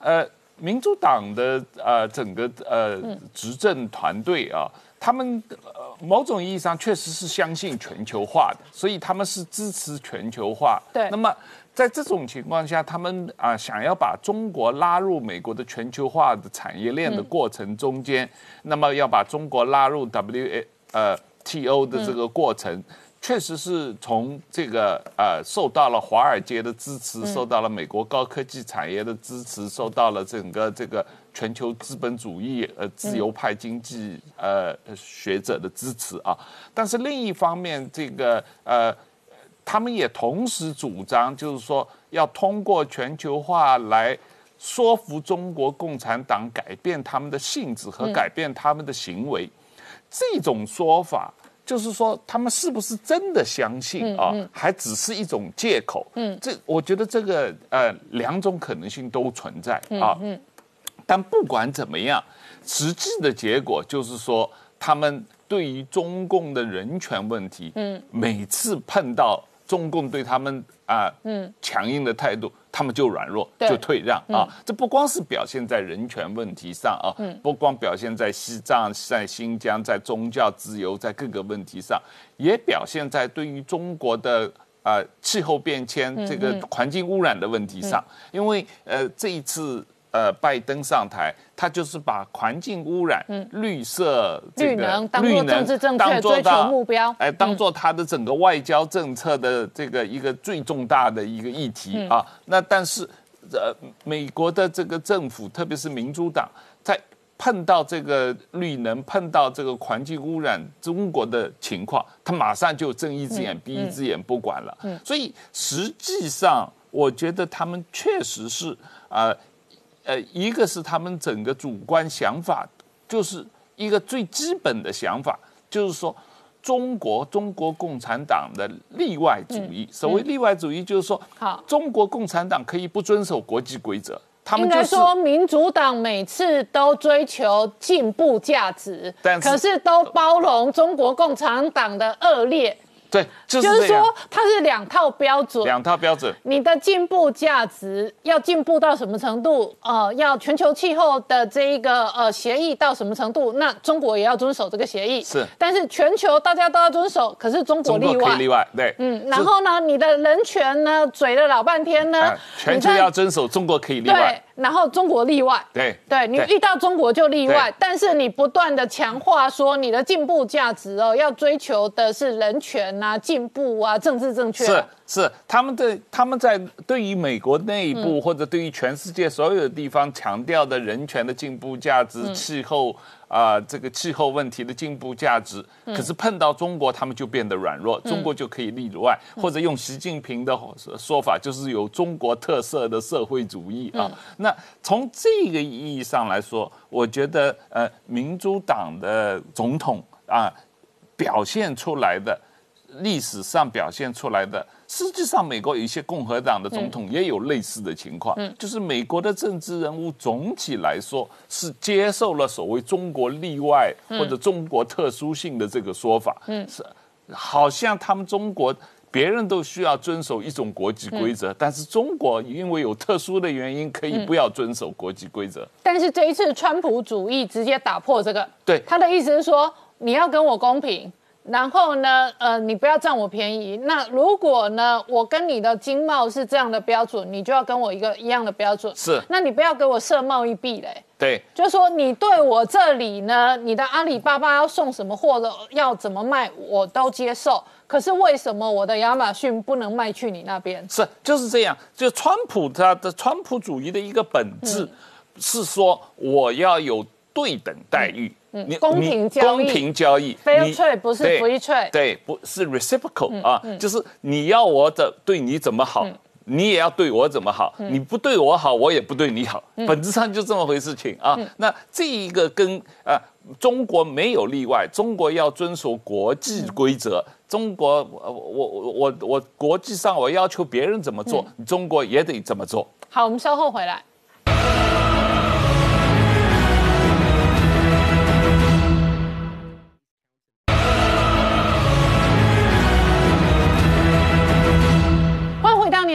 呃，民主党的呃整个呃执政团队啊，他们呃某种意义上确实是相信全球化的，所以他们是支持全球化。对。那么在这种情况下，他们啊想要把中国拉入美国的全球化的产业链的过程中间，那么要把中国拉入 W A 呃 T O 的这个过程。确实是从这个呃受到了华尔街的支持，受到了美国高科技产业的支持，受到了整个这个全球资本主义呃自由派经济呃学者的支持啊。但是另一方面，这个呃他们也同时主张，就是说要通过全球化来说服中国共产党改变他们的性质和改变他们的行为。这种说法。就是说，他们是不是真的相信啊？还只是一种借口？嗯，这我觉得这个呃两种可能性都存在啊。嗯，但不管怎么样，实际的结果就是说，他们对于中共的人权问题，嗯，每次碰到中共对他们啊，嗯，强硬的态度，他们就软弱，对。就退让啊。这不光是表现在人权问题上啊，不光表现在西藏、在新疆、在宗教自由、在各个问题上，也表现在对于中国的。啊，气候变迁这个环境污染的问题上，因为呃这一次呃拜登上台，他就是把环境污染、绿色、绿能当做政治正确追求目标，哎，当做他的整个外交政策的这个一个最重大的一个议题啊。那但是呃，美国的这个政府，特别是民主党，在碰到这个绿能，碰到这个环境污染，中国的情况，他马上就睁一只眼闭一只眼不管了。所以实际上，我觉得他们确实是啊，呃，一个是他们整个主观想法，就是一个最基本的想法，就是说中国中国共产党的例外主义。所谓例外主义，就是说，好，中国共产党可以不遵守国际规则。他们应该说，民主党每次都追求进步价值，可是都包容中国共产党的恶劣。对，就是说它是两套标准，两套标准。你的进步价值要进步到什么程度？呃，要全球气候的这一个呃协议到什么程度？那中国也要遵守这个协议。是，但是全球大家都要遵守，可是中国例外。例外，对。嗯，然后呢，你的人权呢，嘴了老半天呢，全球要遵守，中国可以例外。然后中国例外，对，对你遇到中国就例外，但是你不断的强化说你的进步价值哦，要追求的是人权啊、进步啊、政治正确。是是，他们的他们在对于美国内部或者对于全世界所有的地方强调的人权的进步价值、气候。啊，这个气候问题的进步价值，可是碰到中国，他们就变得软弱，中国就可以例外，或者用习近平的说法，就是有中国特色的社会主义啊。那从这个意义上来说，我觉得呃，民主党的总统啊，表现出来的历史上表现出来的。实际上，美国有一些共和党的总统也有类似的情况，就是美国的政治人物总体来说是接受了所谓“中国例外”或者“中国特殊性”的这个说法，嗯是好像他们中国别人都需要遵守一种国际规则，但是中国因为有特殊的原因可以不要遵守国际规则。但是这一次川普主义直接打破这个，对他的意思是说你要跟我公平。然后呢，呃，你不要占我便宜。那如果呢，我跟你的经贸是这样的标准，你就要跟我一个一样的标准。是。那你不要给我设贸易壁垒。对。就是说，你对我这里呢，你的阿里巴巴要送什么货的，要怎么卖，我都接受。可是为什么我的亚马逊不能卖去你那边？是，就是这样。就川普他的川普主义的一个本质，是说我要有对等待遇。你公平交易，公平交易，fair trade 不是 free trade，对，不是 reciprocal 啊，就是你要我怎对你怎么好，你也要对我怎么好，你不对我好，我也不对你好，本质上就这么回事情啊。那这一个跟啊中国没有例外，中国要遵守国际规则，中国我我我我国际上我要求别人怎么做，中国也得怎么做。好，我们稍后回来。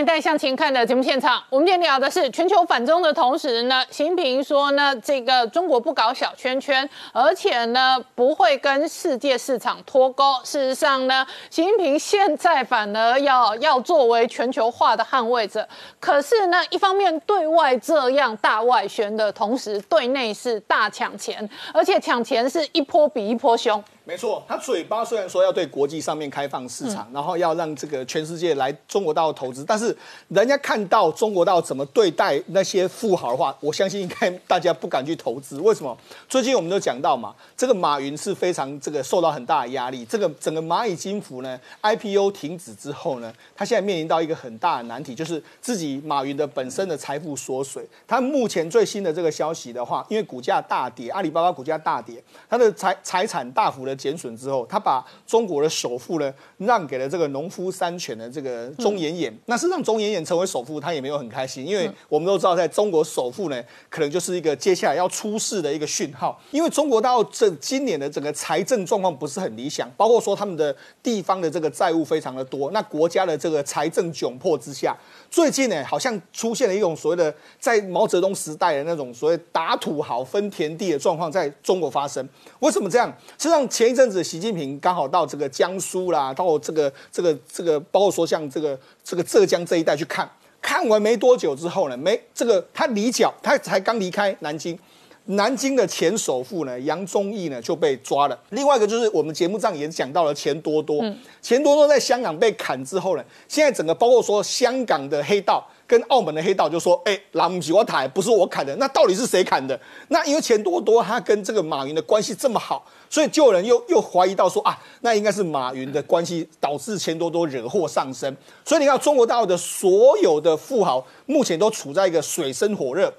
年代向前看的节目现场，我们今天聊的是全球反中的同时呢，习近平说呢，这个中国不搞小圈圈，而且呢不会跟世界市场脱钩。事实上呢，习近平现在反而要要作为全球化的捍卫者。可是呢，一方面对外这样大外宣的同时，对内是大抢钱，而且抢钱是一波比一波凶。没错，他嘴巴虽然说要对国际上面开放市场，然后要让这个全世界来中国大陆投资，但是人家看到中国大陆怎么对待那些富豪的话，我相信应该大家不敢去投资。为什么？最近我们都讲到嘛，这个马云是非常这个受到很大的压力。这个整个蚂蚁金服呢，IPO 停止之后呢，他现在面临到一个很大的难题，就是自己马云的本身的财富缩水。他目前最新的这个消息的话，因为股价大跌，阿里巴巴股价大跌，他的财财产大幅的。的减损之后，他把中国的首富呢让给了这个农夫山泉的这个钟岩岩。那是让钟岩岩成为首富，他也没有很开心，因为我们都知道，在中国首富呢，可能就是一个接下来要出事的一个讯号。因为中国大陆这今年的整个财政状况不是很理想，包括说他们的地方的这个债务非常的多，那国家的这个财政窘迫之下，最近呢好像出现了一种所谓的在毛泽东时代的那种所谓打土豪分田地的状况在中国发生。为什么这样？实际上前一阵子习近平刚好到这个江苏啦，到这个这个这个，包括说像这个这个浙江这一带去看，看完没多久之后呢，没这个他离脚，他才刚离开南京。南京的前首富呢，杨宗义呢就被抓了。另外一个就是我们节目上也讲到了钱多多，钱多多在香港被砍之后呢，现在整个包括说香港的黑道跟澳门的黑道就说，哎，蓝吉我台不是我砍的，那到底是谁砍的？那因为钱多多他跟这个马云的关系这么好，所以就有人又又怀疑到说啊，那应该是马云的关系导致钱多多惹祸上身。所以你看中国大陆的所有的富豪目前都处在一个水深火热。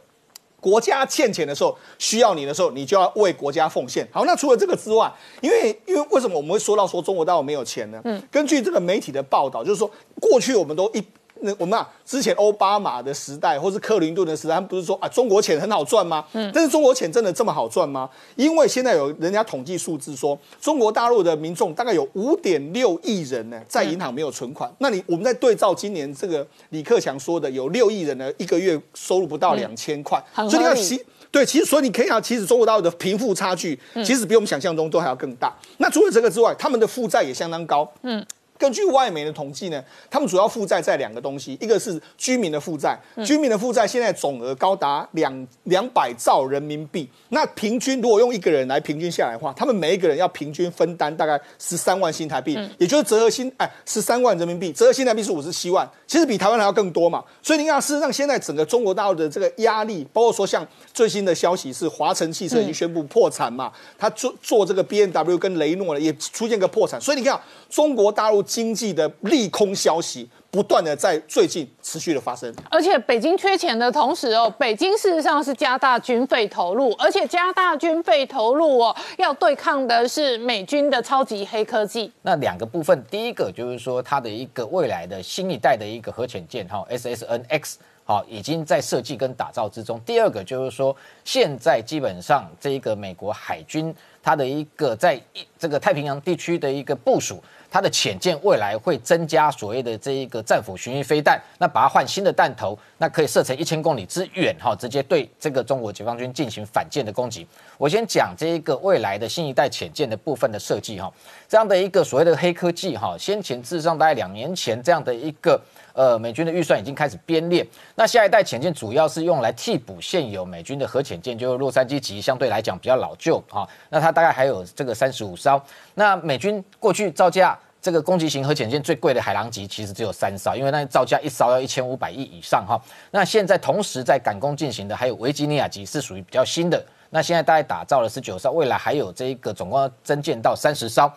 国家欠钱的时候，需要你的时候，你就要为国家奉献。好，那除了这个之外，因为因为为什么我们会说到说中国大陆没有钱呢？嗯，根据这个媒体的报道，就是说过去我们都一。那我们啊，之前奥巴马的时代，或是克林顿的时代，他们不是说啊，中国钱很好赚吗？嗯，但是中国钱真的这么好赚吗？因为现在有人家统计数字说，中国大陆的民众大概有五点六亿人呢，在银行没有存款。那你我们在对照今年这个李克强说的，有六亿人呢，一个月收入不到两千块，所以你看其对，其实所以你可以看，其实中国大陆的贫富差距，其实比我们想象中都还要更大。那除了这个之外，他们的负债也相当高。嗯。根据外媒的统计呢，他们主要负债在两个东西，一个是居民的负债，居民的负债现在总额高达两两百兆人民币。那平均如果用一个人来平均下来的话，他们每一个人要平均分担大概十三万新台币，也就是折合新哎十三万人民币，折合新台币是五十七万，其实比台湾还要更多嘛。所以你看，事实上现在整个中国大陆的这个压力，包括说像最新的消息是华晨汽车已经宣布破产嘛，他做做这个 B N W 跟雷诺呢也出现个破产，所以你看中国大陆。经济的利空消息不断的在最近持续的发生，而且北京缺钱的同时哦，北京事实上是加大军费投入，而且加大军费投入哦，要对抗的是美军的超级黑科技。那两个部分，第一个就是说它的一个未来的新一代的一个核潜舰哈 SSNX 好已经在设计跟打造之中。第二个就是说，现在基本上这一个美国海军它的一个在这个太平洋地区的一个部署。它的潜舰未来会增加所谓的这一个战斧巡弋飞弹，那把它换新的弹头，那可以射程一千公里之远，哈，直接对这个中国解放军进行反舰的攻击。我先讲这一个未来的新一代潜舰的部分的设计，哈，这样的一个所谓的黑科技，哈，先前至上大概两年前这样的一个呃美军的预算已经开始编列，那下一代潜舰主要是用来替补现有美军的核潜舰，就是洛杉矶级，相对来讲比较老旧，哈，那它大概还有这个三十五艘，那美军过去造价。这个攻击型核潜舰最贵的海狼级其实只有三艘，因为那造价一艘要一千五百亿以上哈。那现在同时在赶工进行的还有维吉尼亚级是属于比较新的。那现在大概打造了十九艘，未来还有这一个总共增建到三十艘。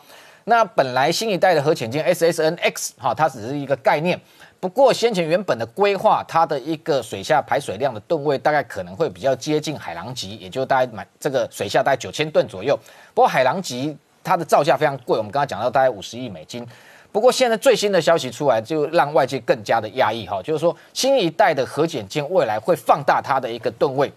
那本来新一代的核潜舰 SSNX 哈，它只是一个概念。不过先前原本的规划，它的一个水下排水量的吨位大概可能会比较接近海狼级，也就大概满这个水下大概九千吨左右。不过海狼级。它的造价非常贵，我们刚刚讲到大概五十亿美金。不过现在最新的消息出来，就让外界更加的压抑哈，就是说新一代的核潜舰未来会放大它的一个吨位，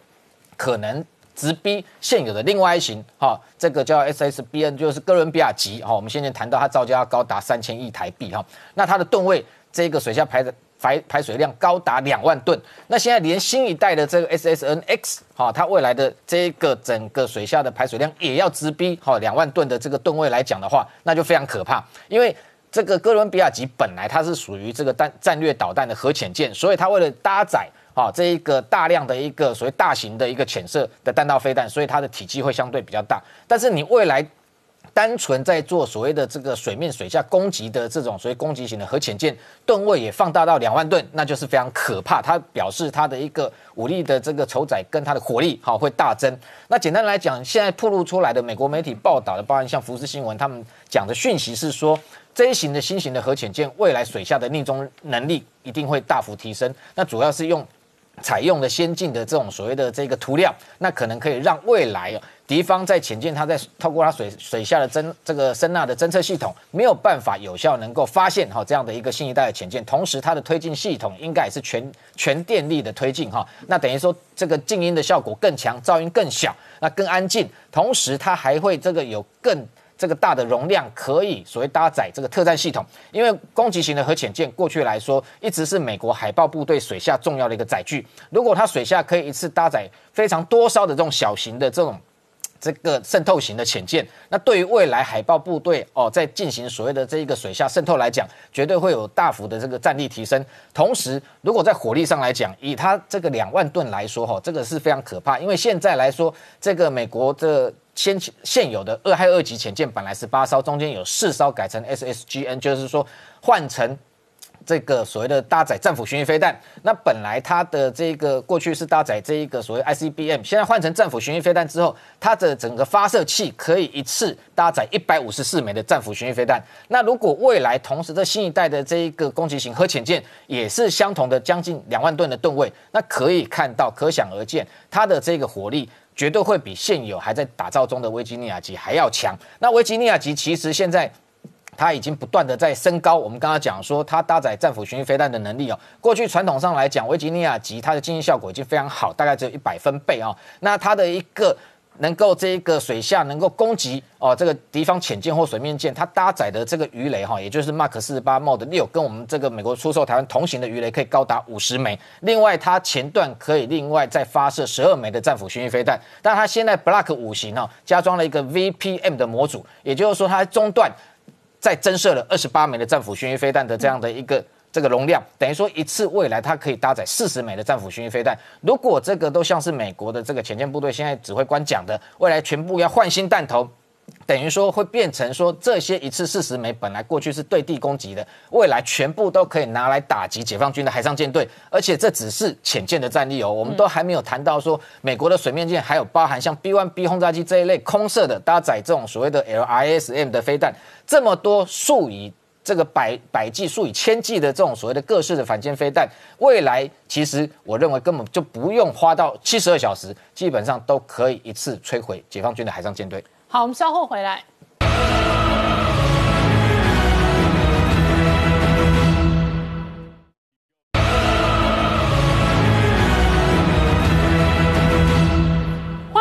可能直逼现有的另外一型哈，这个叫 SSBN，就是哥伦比亚级哈。我们先前谈到它造价要高达三千亿台币哈，那它的吨位这个水下排的。排排水量高达两万吨，那现在连新一代的这个 SSNX 哈，它未来的这个整个水下的排水量也要直逼哈两万吨的这个吨位来讲的话，那就非常可怕。因为这个哥伦比亚级本来它是属于这个战战略导弹的核潜舰，所以它为了搭载啊这一个大量的一个所谓大型的一个潜射的弹道飞弹，所以它的体积会相对比较大。但是你未来单纯在做所谓的这个水面水下攻击的这种所谓攻击型的核潜舰，吨位也放大到两万吨，那就是非常可怕。它表示它的一个武力的这个筹载跟它的火力好会大增。那简单来讲，现在曝露出来的美国媒体报道的，包含像福斯新闻他们讲的讯息是说，这一型的新型的核潜舰未来水下的逆中能力一定会大幅提升。那主要是用。采用的先进的这种所谓的这个涂料，那可能可以让未来哦敌方在潜舰，它在透过它水水下的侦这个声纳的侦测系统，没有办法有效能够发现哈这样的一个新一代的潜舰，同时它的推进系统应该也是全全电力的推进哈，那等于说这个静音的效果更强，噪音更小，那更安静，同时它还会这个有更。这个大的容量可以所谓搭载这个特战系统，因为攻击型的核潜舰过去来说一直是美国海豹部队水下重要的一个载具。如果它水下可以一次搭载非常多艘的这种小型的这种这个渗透型的潜舰，那对于未来海豹部队哦在进行所谓的这一个水下渗透来讲，绝对会有大幅的这个战力提升。同时，如果在火力上来讲，以它这个两万吨来说哈，这个是非常可怕，因为现在来说这个美国的。先现有的二害二级潜舰本来是八艘，中间有四艘改成 SSGN，就是说换成这个所谓的搭载战斧巡弋飞弹。那本来它的这个过去是搭载这一个所谓 ICBM，现在换成战斧巡弋飞弹之后，它的整个发射器可以一次搭载一百五十四枚的战斧巡弋飞弹。那如果未来同时这新一代的这一个攻击型核潜舰也是相同的将近两万吨的吨位，那可以看到可想而知它的这个火力。绝对会比现有还在打造中的维吉尼亚级还要强。那维吉尼亚级其实现在它已经不断的在升高。我们刚刚讲说，它搭载战斧巡弋飞弹的能力哦，过去传统上来讲，维吉尼亚级它的经济效果已经非常好，大概只有一百分贝啊。那它的一个能够这个水下能够攻击哦，这个敌方潜舰或水面舰，它搭载的这个鱼雷哈，也就是 Mark 四十八 Mod 六，跟我们这个美国出售台湾同型的鱼雷可以高达五十枚。另外，它前段可以另外再发射十二枚的战斧巡弋飞弹。但它现在 Block 五型哦，加装了一个 VPM 的模组，也就是说它中段再增设了二十八枚的战斧巡弋飞弹的这样的一个。这个容量等于说一次未来它可以搭载四十枚的战斧巡弋飞弹。如果这个都像是美国的这个前线部队现在指挥官讲的，未来全部要换新弹头，等于说会变成说这些一次四十枚本来过去是对地攻击的，未来全部都可以拿来打击解放军的海上舰队。而且这只是浅舰的战力哦，我们都还没有谈到说美国的水面舰还有包含像 B one B 轰炸机这一类空射的搭载这种所谓的 LISM 的飞弹，这么多数以。这个百百计数以千计的这种所谓的各式的反舰飞弹，未来其实我认为根本就不用花到七十二小时，基本上都可以一次摧毁解放军的海上舰队。好，我们稍后回来。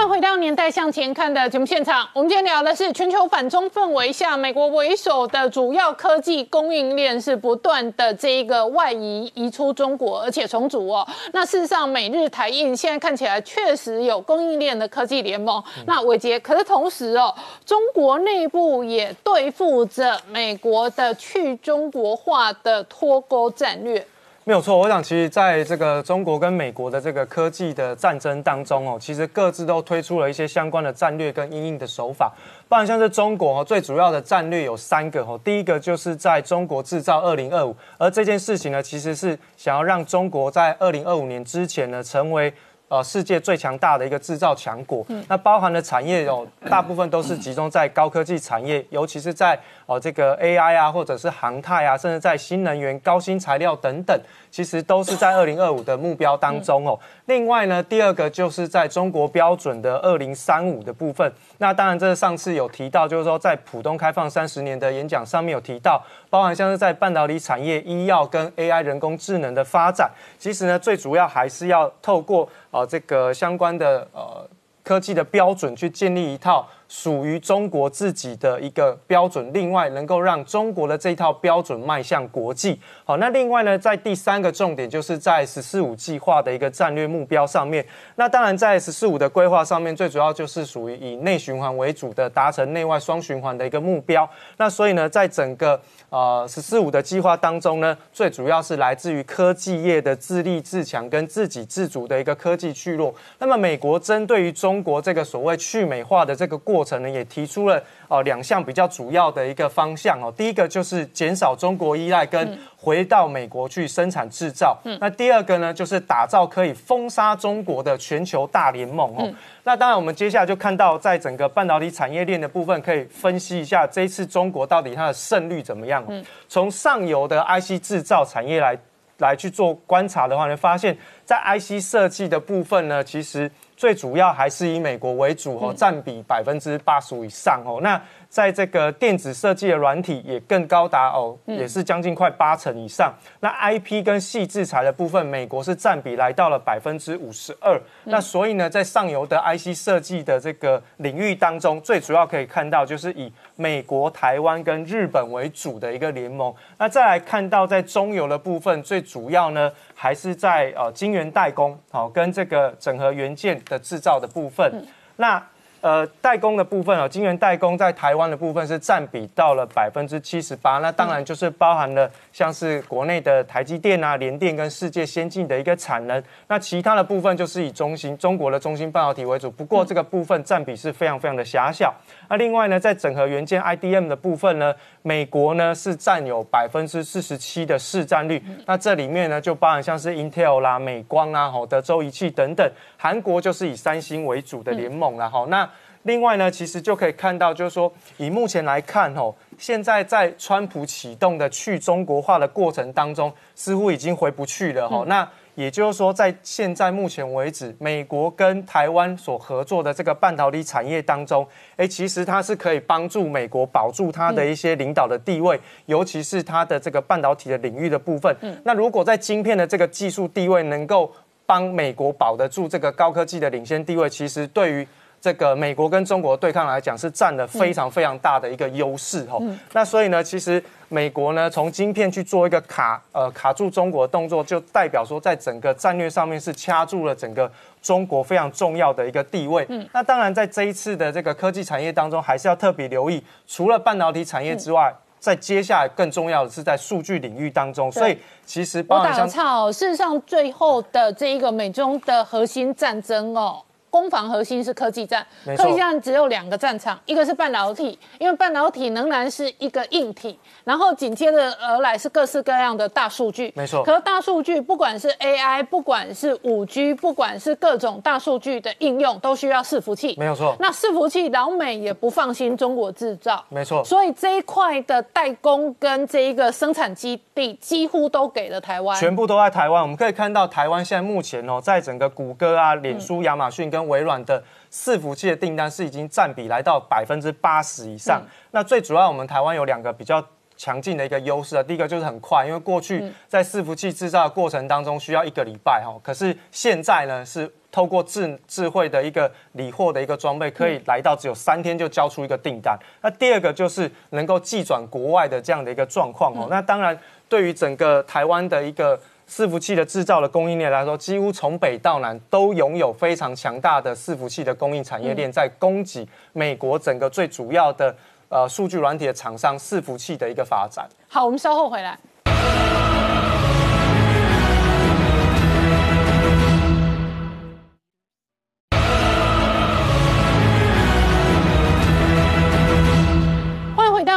回到年代向前看的节目现场，我们今天聊的是全球反中氛围下，美国为首的主要科技供应链是不断的这一个外移移出中国，而且重组哦。那事实上，美日台印现在看起来确实有供应链的科技联盟。那伟杰，可是同时哦，中国内部也对付着美国的去中国化的脱钩战略。没有错，我想其实在这个中国跟美国的这个科技的战争当中哦，其实各自都推出了一些相关的战略跟应应的手法。不然像是中国哦，最主要的战略有三个哦，第一个就是在中国制造二零二五，而这件事情呢，其实是想要让中国在二零二五年之前呢，成为。呃，世界最强大的一个制造强国，那包含的产业有大部分都是集中在高科技产业，尤其是在哦这个 AI 啊，或者是航太啊，甚至在新能源、高新材料等等，其实都是在二零二五的目标当中哦。另外呢，第二个就是在中国标准的二零三五的部分。那当然，这上次有提到，就是说在浦东开放三十年的演讲上面有提到，包含像是在半导体产业、医药跟 AI 人工智能的发展，其实呢，最主要还是要透过啊这个相关的呃科技的标准去建立一套。属于中国自己的一个标准，另外能够让中国的这套标准迈向国际。好，那另外呢，在第三个重点，就是在“十四五”计划的一个战略目标上面。那当然，在“十四五”的规划上面，最主要就是属于以内循环为主的，达成内外双循环的一个目标。那所以呢，在整个呃“十四五”的计划当中呢，最主要是来自于科技业的自立自强跟自给自足的一个科技聚落。那么，美国针对于中国这个所谓去美化的这个过，过程呢也提出了哦两项比较主要的一个方向哦，第一个就是减少中国依赖，跟回到美国去生产制造。那第二个呢，就是打造可以封杀中国的全球大联盟哦。那当然，我们接下来就看到在整个半导体产业链的部分，可以分析一下这一次中国到底它的胜率怎么样。从上游的 IC 制造产业来来去做观察的话呢，发现，在 IC 设计的部分呢，其实最主要还是以美国为主哦，占比百分之八十五以上哦。那在这个电子设计的软体也更高达哦，也是将近快八成以上。那 IP 跟细制材的部分，美国是占比来到了百分之五十二。那所以呢，在上游的 IC 设计的这个领域当中，最主要可以看到就是以美国、台湾跟日本为主的一个联盟。那再来看到在中游的部分，最主要呢还是在呃晶圆代工，好跟这个整合元件的制造的部分。那呃，代工的部分啊，晶圆代工在台湾的部分是占比到了百分之七十八，那当然就是包含了像是国内的台积电啊、联电跟世界先进的一个产能，那其他的部分就是以中芯中国的中芯半导体为主，不过这个部分占比是非常非常的狭小。那另外呢，在整合元件 IDM 的部分呢，美国呢是占有百分之四十七的市占率，那这里面呢就包含像是 Intel 啦、美光啊、吼德州仪器等等，韩国就是以三星为主的联盟啦，吼那。另外呢，其实就可以看到，就是说，以目前来看，吼，现在在川普启动的去中国化的过程当中，似乎已经回不去了，吼。那也就是说，在现在目前为止，美国跟台湾所合作的这个半导体产业当中，哎，其实它是可以帮助美国保住它的一些领导的地位，尤其是它的这个半导体的领域的部分。那如果在晶片的这个技术地位能够帮美国保得住这个高科技的领先地位，其实对于这个美国跟中国对抗来讲，是占了非常非常大的一个优势哈。那所以呢，其实美国呢从晶片去做一个卡呃卡住中国的动作，就代表说在整个战略上面是掐住了整个中国非常重要的一个地位。嗯，那当然在这一次的这个科技产业当中，还是要特别留意，除了半导体产业之外，在接下来更重要的是在数据领域当中。所以其实我打个岔哦，事实上最后的这一个美中的核心战争哦。攻防核心是科技战，科技战只有两个战场，一个是半导体，因为半导体仍然是一个硬体，然后紧接着而来是各式各样的大数据，没错。可是大数据不管是 AI，不管是五 G，不管是各种大数据的应用，都需要伺服器，没有错。那伺服器老美也不放心中国制造，没错。所以这一块的代工跟这一个生产基地几乎都给了台湾，全部都在台湾。我们可以看到台湾现在目前哦，在整个谷歌啊、脸书、亚马逊跟微软的伺服器的订单是已经占比来到百分之八十以上。那最主要，我们台湾有两个比较强劲的一个优势啊。第一个就是很快，因为过去在伺服器制造的过程当中需要一个礼拜哈，可是现在呢是透过智智慧的一个理货的一个装备，可以来到只有三天就交出一个订单。那第二个就是能够寄转国外的这样的一个状况哦。那当然，对于整个台湾的一个。伺服器的制造的供应链来说，几乎从北到南都拥有非常强大的伺服器的供应产业链，在供给美国整个最主要的呃数据软体的厂商伺服器的一个发展。好，我们稍后回来。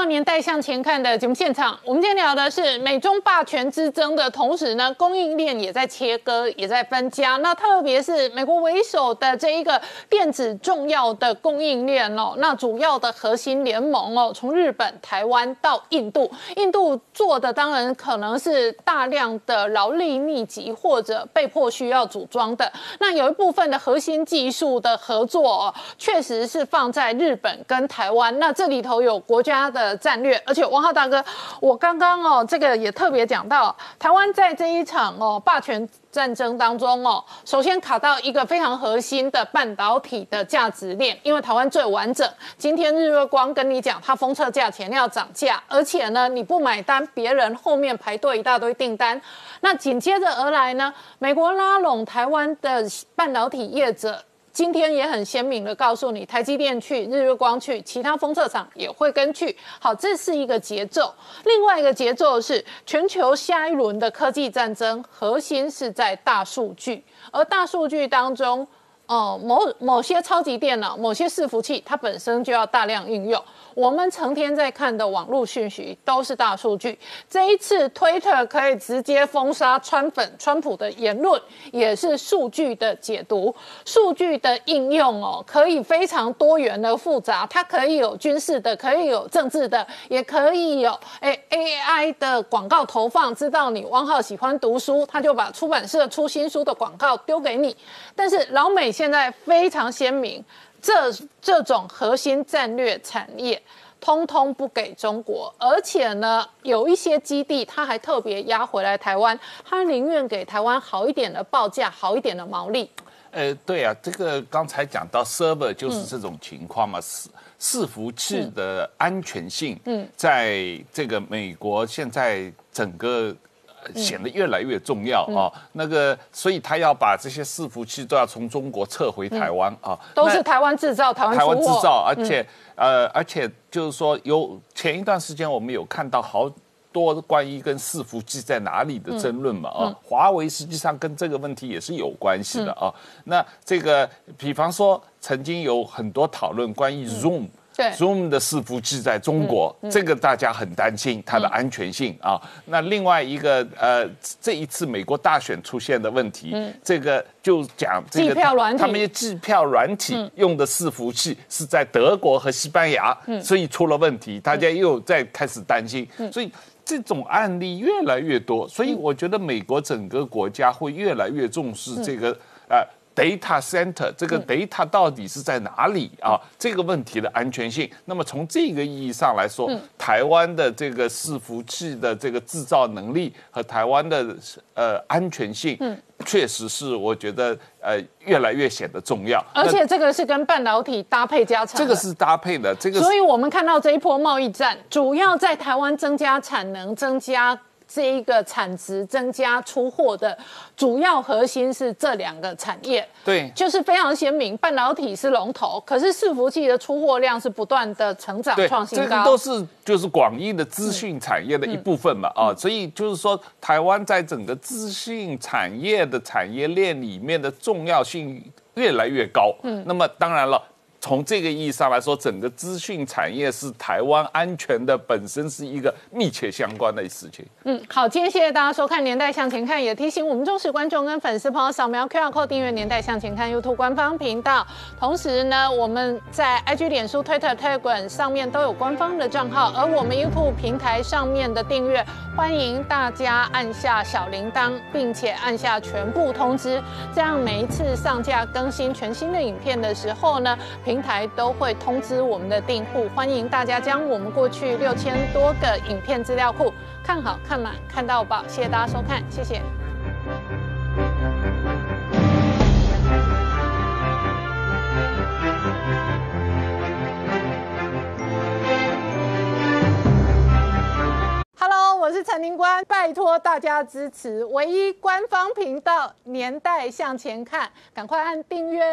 年代向前看的节目现场，我们今天聊的是美中霸权之争的同时呢，供应链也在切割，也在分家。那特别是美国为首的这一个电子重要的供应链哦，那主要的核心联盟哦，从日本、台湾到印度，印度做的当然可能是大量的劳力密集或者被迫需要组装的。那有一部分的核心技术的合作哦，确实是放在日本跟台湾。那这里头有国家的。战略，而且王浩大哥，我刚刚哦，这个也特别讲到，台湾在这一场哦霸权战争当中哦，首先卡到一个非常核心的半导体的价值链，因为台湾最完整。今天日月光跟你讲，它封测价钱要涨价，而且呢，你不买单，别人后面排队一大堆订单。那紧接着而来呢，美国拉拢台湾的半导体业者。今天也很鲜明的告诉你，台积电去，日月光去，其他封测厂也会跟去。好，这是一个节奏。另外一个节奏是全球下一轮的科技战争，核心是在大数据，而大数据当中。哦，某某些超级电脑、某些伺服器，它本身就要大量应用。我们成天在看的网络讯息都是大数据。这一次推特可以直接封杀川粉、川普的言论，也是数据的解读。数据的应用哦，可以非常多元的复杂，它可以有军事的，可以有政治的，也可以有哎 AI 的广告投放，知道你汪浩喜欢读书，他就把出版社出新书的广告丢给你。但是老美现在非常鲜明，这这种核心战略产业。通通不给中国，而且呢，有一些基地他还特别压回来台湾，他宁愿给台湾好一点的报价，好一点的毛利。呃，对啊，这个刚才讲到 server 就是这种情况嘛，伺伺服器的安全性，嗯，在这个美国现在整个显得越来越重要啊。那个，所以他要把这些伺服器都要从中国撤回台湾啊，都是台湾制造，台湾台湾制造，而且呃，而且就是说，有前一段时间我们有看到好。多关于跟伺服器在哪里的争论嘛啊，华为实际上跟这个问题也是有关系的啊。那这个，比方说，曾经有很多讨论关于 Zoom。Zoom 的伺服器在中国，这个大家很担心它的安全性啊。那另外一个呃，这一次美国大选出现的问题，这个就讲这个他们计票软体用的伺服器是在德国和西班牙，所以出了问题，大家又在开始担心。所以这种案例越来越多，所以我觉得美国整个国家会越来越重视这个呃。Data center 这个 data 到底是在哪里啊？这个问题的安全性。那么从这个意义上来说，台湾的这个伺服器的这个制造能力和台湾的呃安全性，确实是我觉得呃越来越显得重要。而且这个是跟半导体搭配加成，这个是搭配的。这个，所以我们看到这一波贸易战，主要在台湾增加产能，增加。这一个产值增加出货的主要核心是这两个产业，对，就是非常鲜明。半导体是龙头，可是伺服器的出货量是不断的成长创新高，这个都是就是广义的资讯产业的一部分嘛啊，所以就是说台湾在整个资讯产业的产业链里面的重要性越来越高。嗯，那么当然了。从这个意义上来说，整个资讯产业是台湾安全的本身是一个密切相关的事情。嗯，好，今天谢谢大家收看《年代向前看》，也提醒我们忠实观众跟粉丝朋友扫描 QR Code 订阅《年代向前看》YouTube 官方频道。同时呢，我们在 IG、脸书、Twitter、Telegram 上面都有官方的账号，而我们 YouTube 平台上面的订阅，欢迎大家按下小铃铛，并且按下全部通知，这样每一次上架更新全新的影片的时候呢。平台都会通知我们的订户，欢迎大家将我们过去六千多个影片资料库看好看满看到饱，谢谢大家收看，谢谢。Hello，我是陈宁官，拜托大家支持唯一官方频道《年代向前看》，赶快按订阅哦。